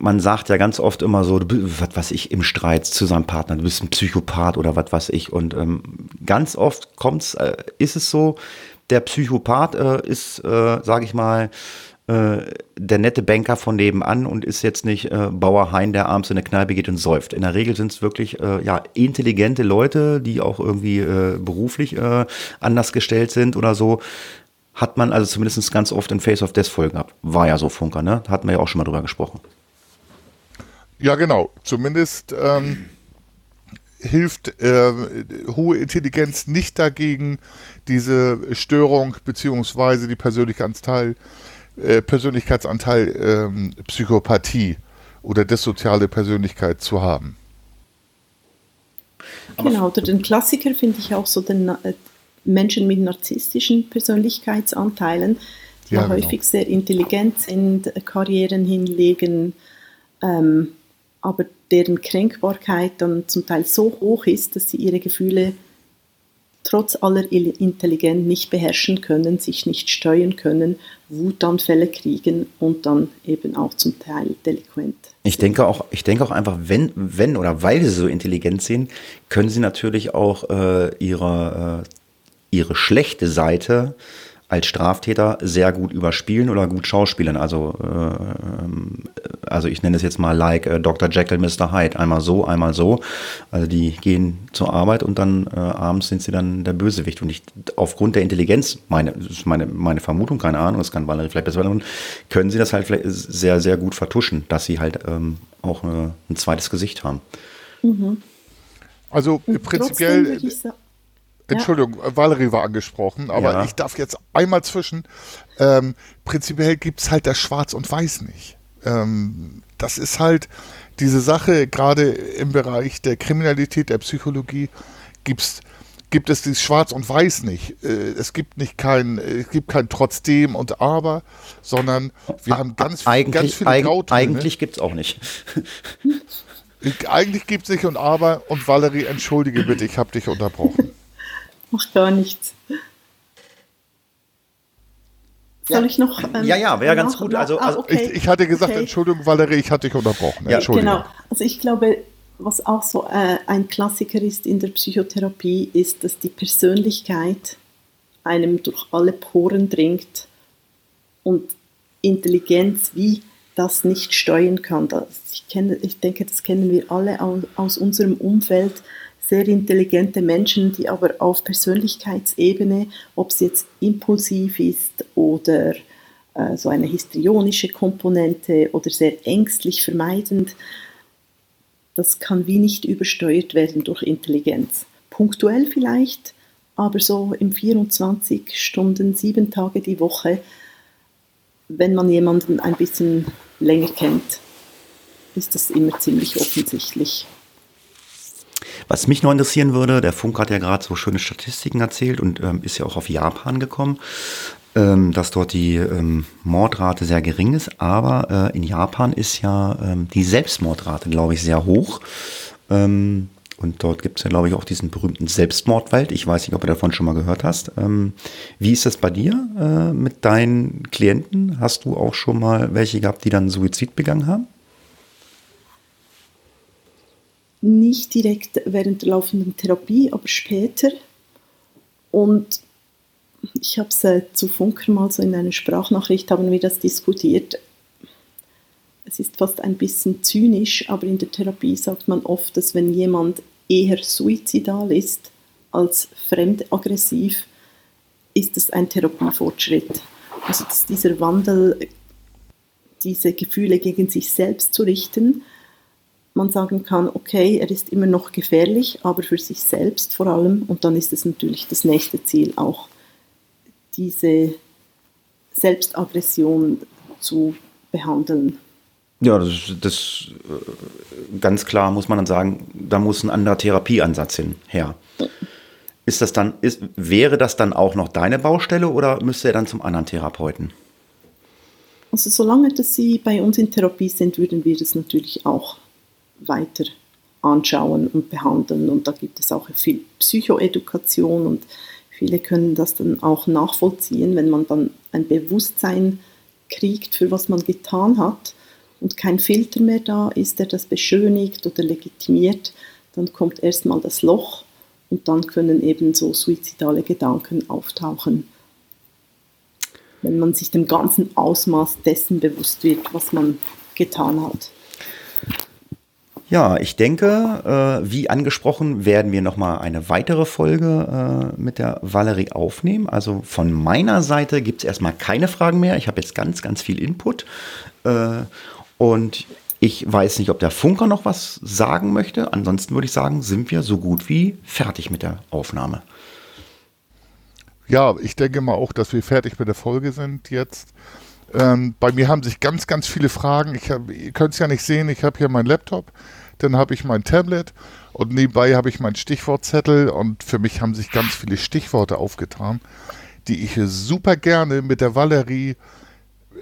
man sagt ja ganz oft immer so, was weiß ich, im Streit zu seinem Partner, du bist ein Psychopath oder was weiß ich. Und ähm, ganz oft kommt's, äh, ist es so, der Psychopath äh, ist, äh, sage ich mal, äh, der nette Banker von nebenan und ist jetzt nicht äh, Bauer Hein, der abends in eine Kneipe geht und säuft. In der Regel sind es wirklich äh, ja, intelligente Leute, die auch irgendwie äh, beruflich äh, anders gestellt sind oder so. Hat man also zumindest ganz oft in Face of Death Folgen gehabt. War ja so Funker, ne? Hatten wir ja auch schon mal drüber gesprochen. Ja, genau. Zumindest ähm, hilft äh, hohe Intelligenz nicht dagegen, diese Störung beziehungsweise die Persönlichkeitsanteil äh, Persönlichkeitsanteil ähm, Psychopathie oder dissoziale Persönlichkeit zu haben. genau, oder den Klassiker finde ich auch so den äh, Menschen mit narzisstischen Persönlichkeitsanteilen, die ja, genau. häufig sehr intelligent sind, Karrieren hinlegen, ähm, aber deren Kränkbarkeit dann zum Teil so hoch ist, dass sie ihre Gefühle trotz aller Intelligenz nicht beherrschen können, sich nicht steuern können, Wutanfälle kriegen und dann eben auch zum Teil delinquent. Ich denke auch, ich denke auch einfach, wenn, wenn oder weil sie so intelligent sind, können sie natürlich auch äh, ihre, äh, ihre schlechte Seite als Straftäter sehr gut überspielen oder gut schauspielen. Also, äh, also ich nenne es jetzt mal like äh, Dr. Jekyll, Mr. Hyde. Einmal so, einmal so. Also die gehen zur Arbeit und dann äh, abends sind sie dann der Bösewicht. Und ich, aufgrund der Intelligenz, meine, das ist meine, meine Vermutung, keine Ahnung, das kann Valerie vielleicht besser werden, können sie das halt vielleicht sehr, sehr gut vertuschen, dass sie halt ähm, auch äh, ein zweites Gesicht haben. Mhm. Also prinzipiell Entschuldigung, ja. Valerie war angesprochen, aber ja. ich darf jetzt einmal zwischen. Ähm, prinzipiell gibt es halt das Schwarz und Weiß nicht. Ähm, das ist halt diese Sache, gerade im Bereich der Kriminalität, der Psychologie, gibt's, gibt es dieses Schwarz und Weiß nicht. Äh, es gibt nicht kein, es gibt kein Trotzdem und Aber, sondern wir haben ganz, eigentlich, ganz viele eig Grautöne. Eigentlich gibt es auch nicht. Eigentlich gibt es nicht und Aber. Und Valerie, entschuldige bitte, ich habe dich unterbrochen. Macht gar nichts. Soll ich noch? ähm, Ja, ja, wäre ganz gut. Also- ah, also okay. Ich, ich hatte gesagt, Okay. Entschuldigung, Valerie, ich hatte dich unterbrochen. Ja, Entschuldigung. Genau. Also ich glaube, was auch so äh, ein Klassiker ist in der Psychotherapie, ist, dass die Persönlichkeit einem durch alle Poren dringt und Intelligenz wie das nicht steuern kann. Das, ich, kenne, ich denke, das kennen wir alle au- aus unserem Umfeld. Sehr intelligente Menschen, die aber auf Persönlichkeitsebene, ob es jetzt impulsiv ist oder äh, so eine histrionische Komponente oder sehr ängstlich vermeidend, das kann wie nicht übersteuert werden durch Intelligenz. Punktuell vielleicht, aber so im 24 Stunden, sieben Tage die Woche, wenn man jemanden ein bisschen länger kennt, ist das immer ziemlich offensichtlich. Was mich noch interessieren würde, der Funk hat ja gerade so schöne Statistiken erzählt und ähm, ist ja auch auf Japan gekommen, ähm, dass dort die ähm, Mordrate sehr gering ist, aber äh, in Japan ist ja ähm, die Selbstmordrate, glaube ich, sehr hoch. Ähm, und dort gibt es ja, glaube ich, auch diesen berühmten Selbstmordwald. Ich weiß nicht, ob du davon schon mal gehört hast. Ähm, wie ist das bei dir äh, mit deinen Klienten? Hast du auch schon mal welche gehabt, die dann Suizid begangen haben? Nicht direkt während der laufenden Therapie, aber später. Und ich habe es äh, zu Funker mal so in einer Sprachnachricht, haben wir das diskutiert. Es ist fast ein bisschen zynisch, aber in der Therapie sagt man oft, dass wenn jemand eher suizidal ist als fremdaggressiv, ist es ein Therapiefortschritt. Also dass dieser Wandel, diese Gefühle gegen sich selbst zu richten, man sagen kann, okay, er ist immer noch gefährlich, aber für sich selbst vor allem. Und dann ist es natürlich das nächste Ziel auch, diese Selbstaggression zu behandeln. Ja, das, das äh, ganz klar muss man dann sagen, da muss ein anderer Therapieansatz hin her. Ist das dann, ist, wäre das dann auch noch deine Baustelle oder müsste er dann zum anderen Therapeuten? Also solange dass Sie bei uns in Therapie sind, würden wir das natürlich auch weiter anschauen und behandeln. Und da gibt es auch viel Psychoedukation und viele können das dann auch nachvollziehen, wenn man dann ein Bewusstsein kriegt, für was man getan hat und kein Filter mehr da ist, der das beschönigt oder legitimiert, dann kommt erstmal das Loch und dann können eben so suizidale Gedanken auftauchen. Wenn man sich dem ganzen Ausmaß dessen bewusst wird, was man getan hat. Ja, ich denke, äh, wie angesprochen, werden wir nochmal eine weitere Folge äh, mit der Valerie aufnehmen. Also von meiner Seite gibt es erstmal keine Fragen mehr. Ich habe jetzt ganz, ganz viel Input. Äh, und ich weiß nicht, ob der Funker noch was sagen möchte. Ansonsten würde ich sagen, sind wir so gut wie fertig mit der Aufnahme. Ja, ich denke mal auch, dass wir fertig mit der Folge sind jetzt. Ähm, bei mir haben sich ganz, ganz viele Fragen. Ich hab, ihr könnt es ja nicht sehen, ich habe hier meinen Laptop, dann habe ich mein Tablet und nebenbei habe ich meinen Stichwortzettel und für mich haben sich ganz viele Stichworte aufgetan, die ich super gerne mit der Valerie,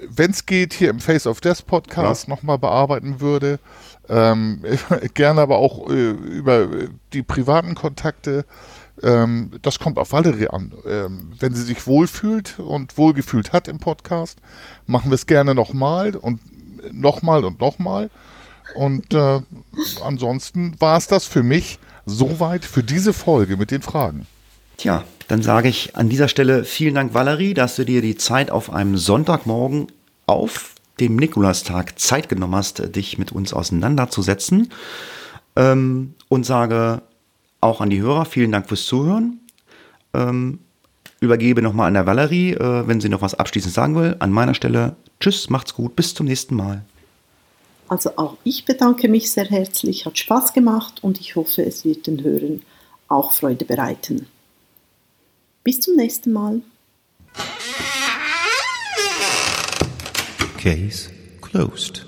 wenn es geht, hier im Face of Death Podcast Ja. nochmal bearbeiten würde. Ähm, gerne aber auch äh, über die privaten Kontakte. Ähm, das kommt auf Valerie an. Ähm, wenn sie sich wohlfühlt und wohlgefühlt hat im Podcast, machen wir es gerne nochmal und nochmal und nochmal. Und äh, ansonsten war es das für mich soweit für diese Folge mit den Fragen. Tja, dann sage ich an dieser Stelle vielen Dank, Valerie, dass du dir die Zeit auf einem Sonntagmorgen auf dem Nikolastag Zeit genommen hast, dich mit uns auseinanderzusetzen. Ähm, und sage auch an die Hörer vielen Dank fürs Zuhören. Ähm, übergebe nochmal an der Valerie, äh, wenn sie noch was abschließend sagen will. An meiner Stelle, tschüss, macht's gut, bis zum nächsten Mal. Also auch ich bedanke mich sehr herzlich, hat Spaß gemacht und ich hoffe, es wird den Hörern auch Freude bereiten. Bis zum nächsten Mal. Case closed.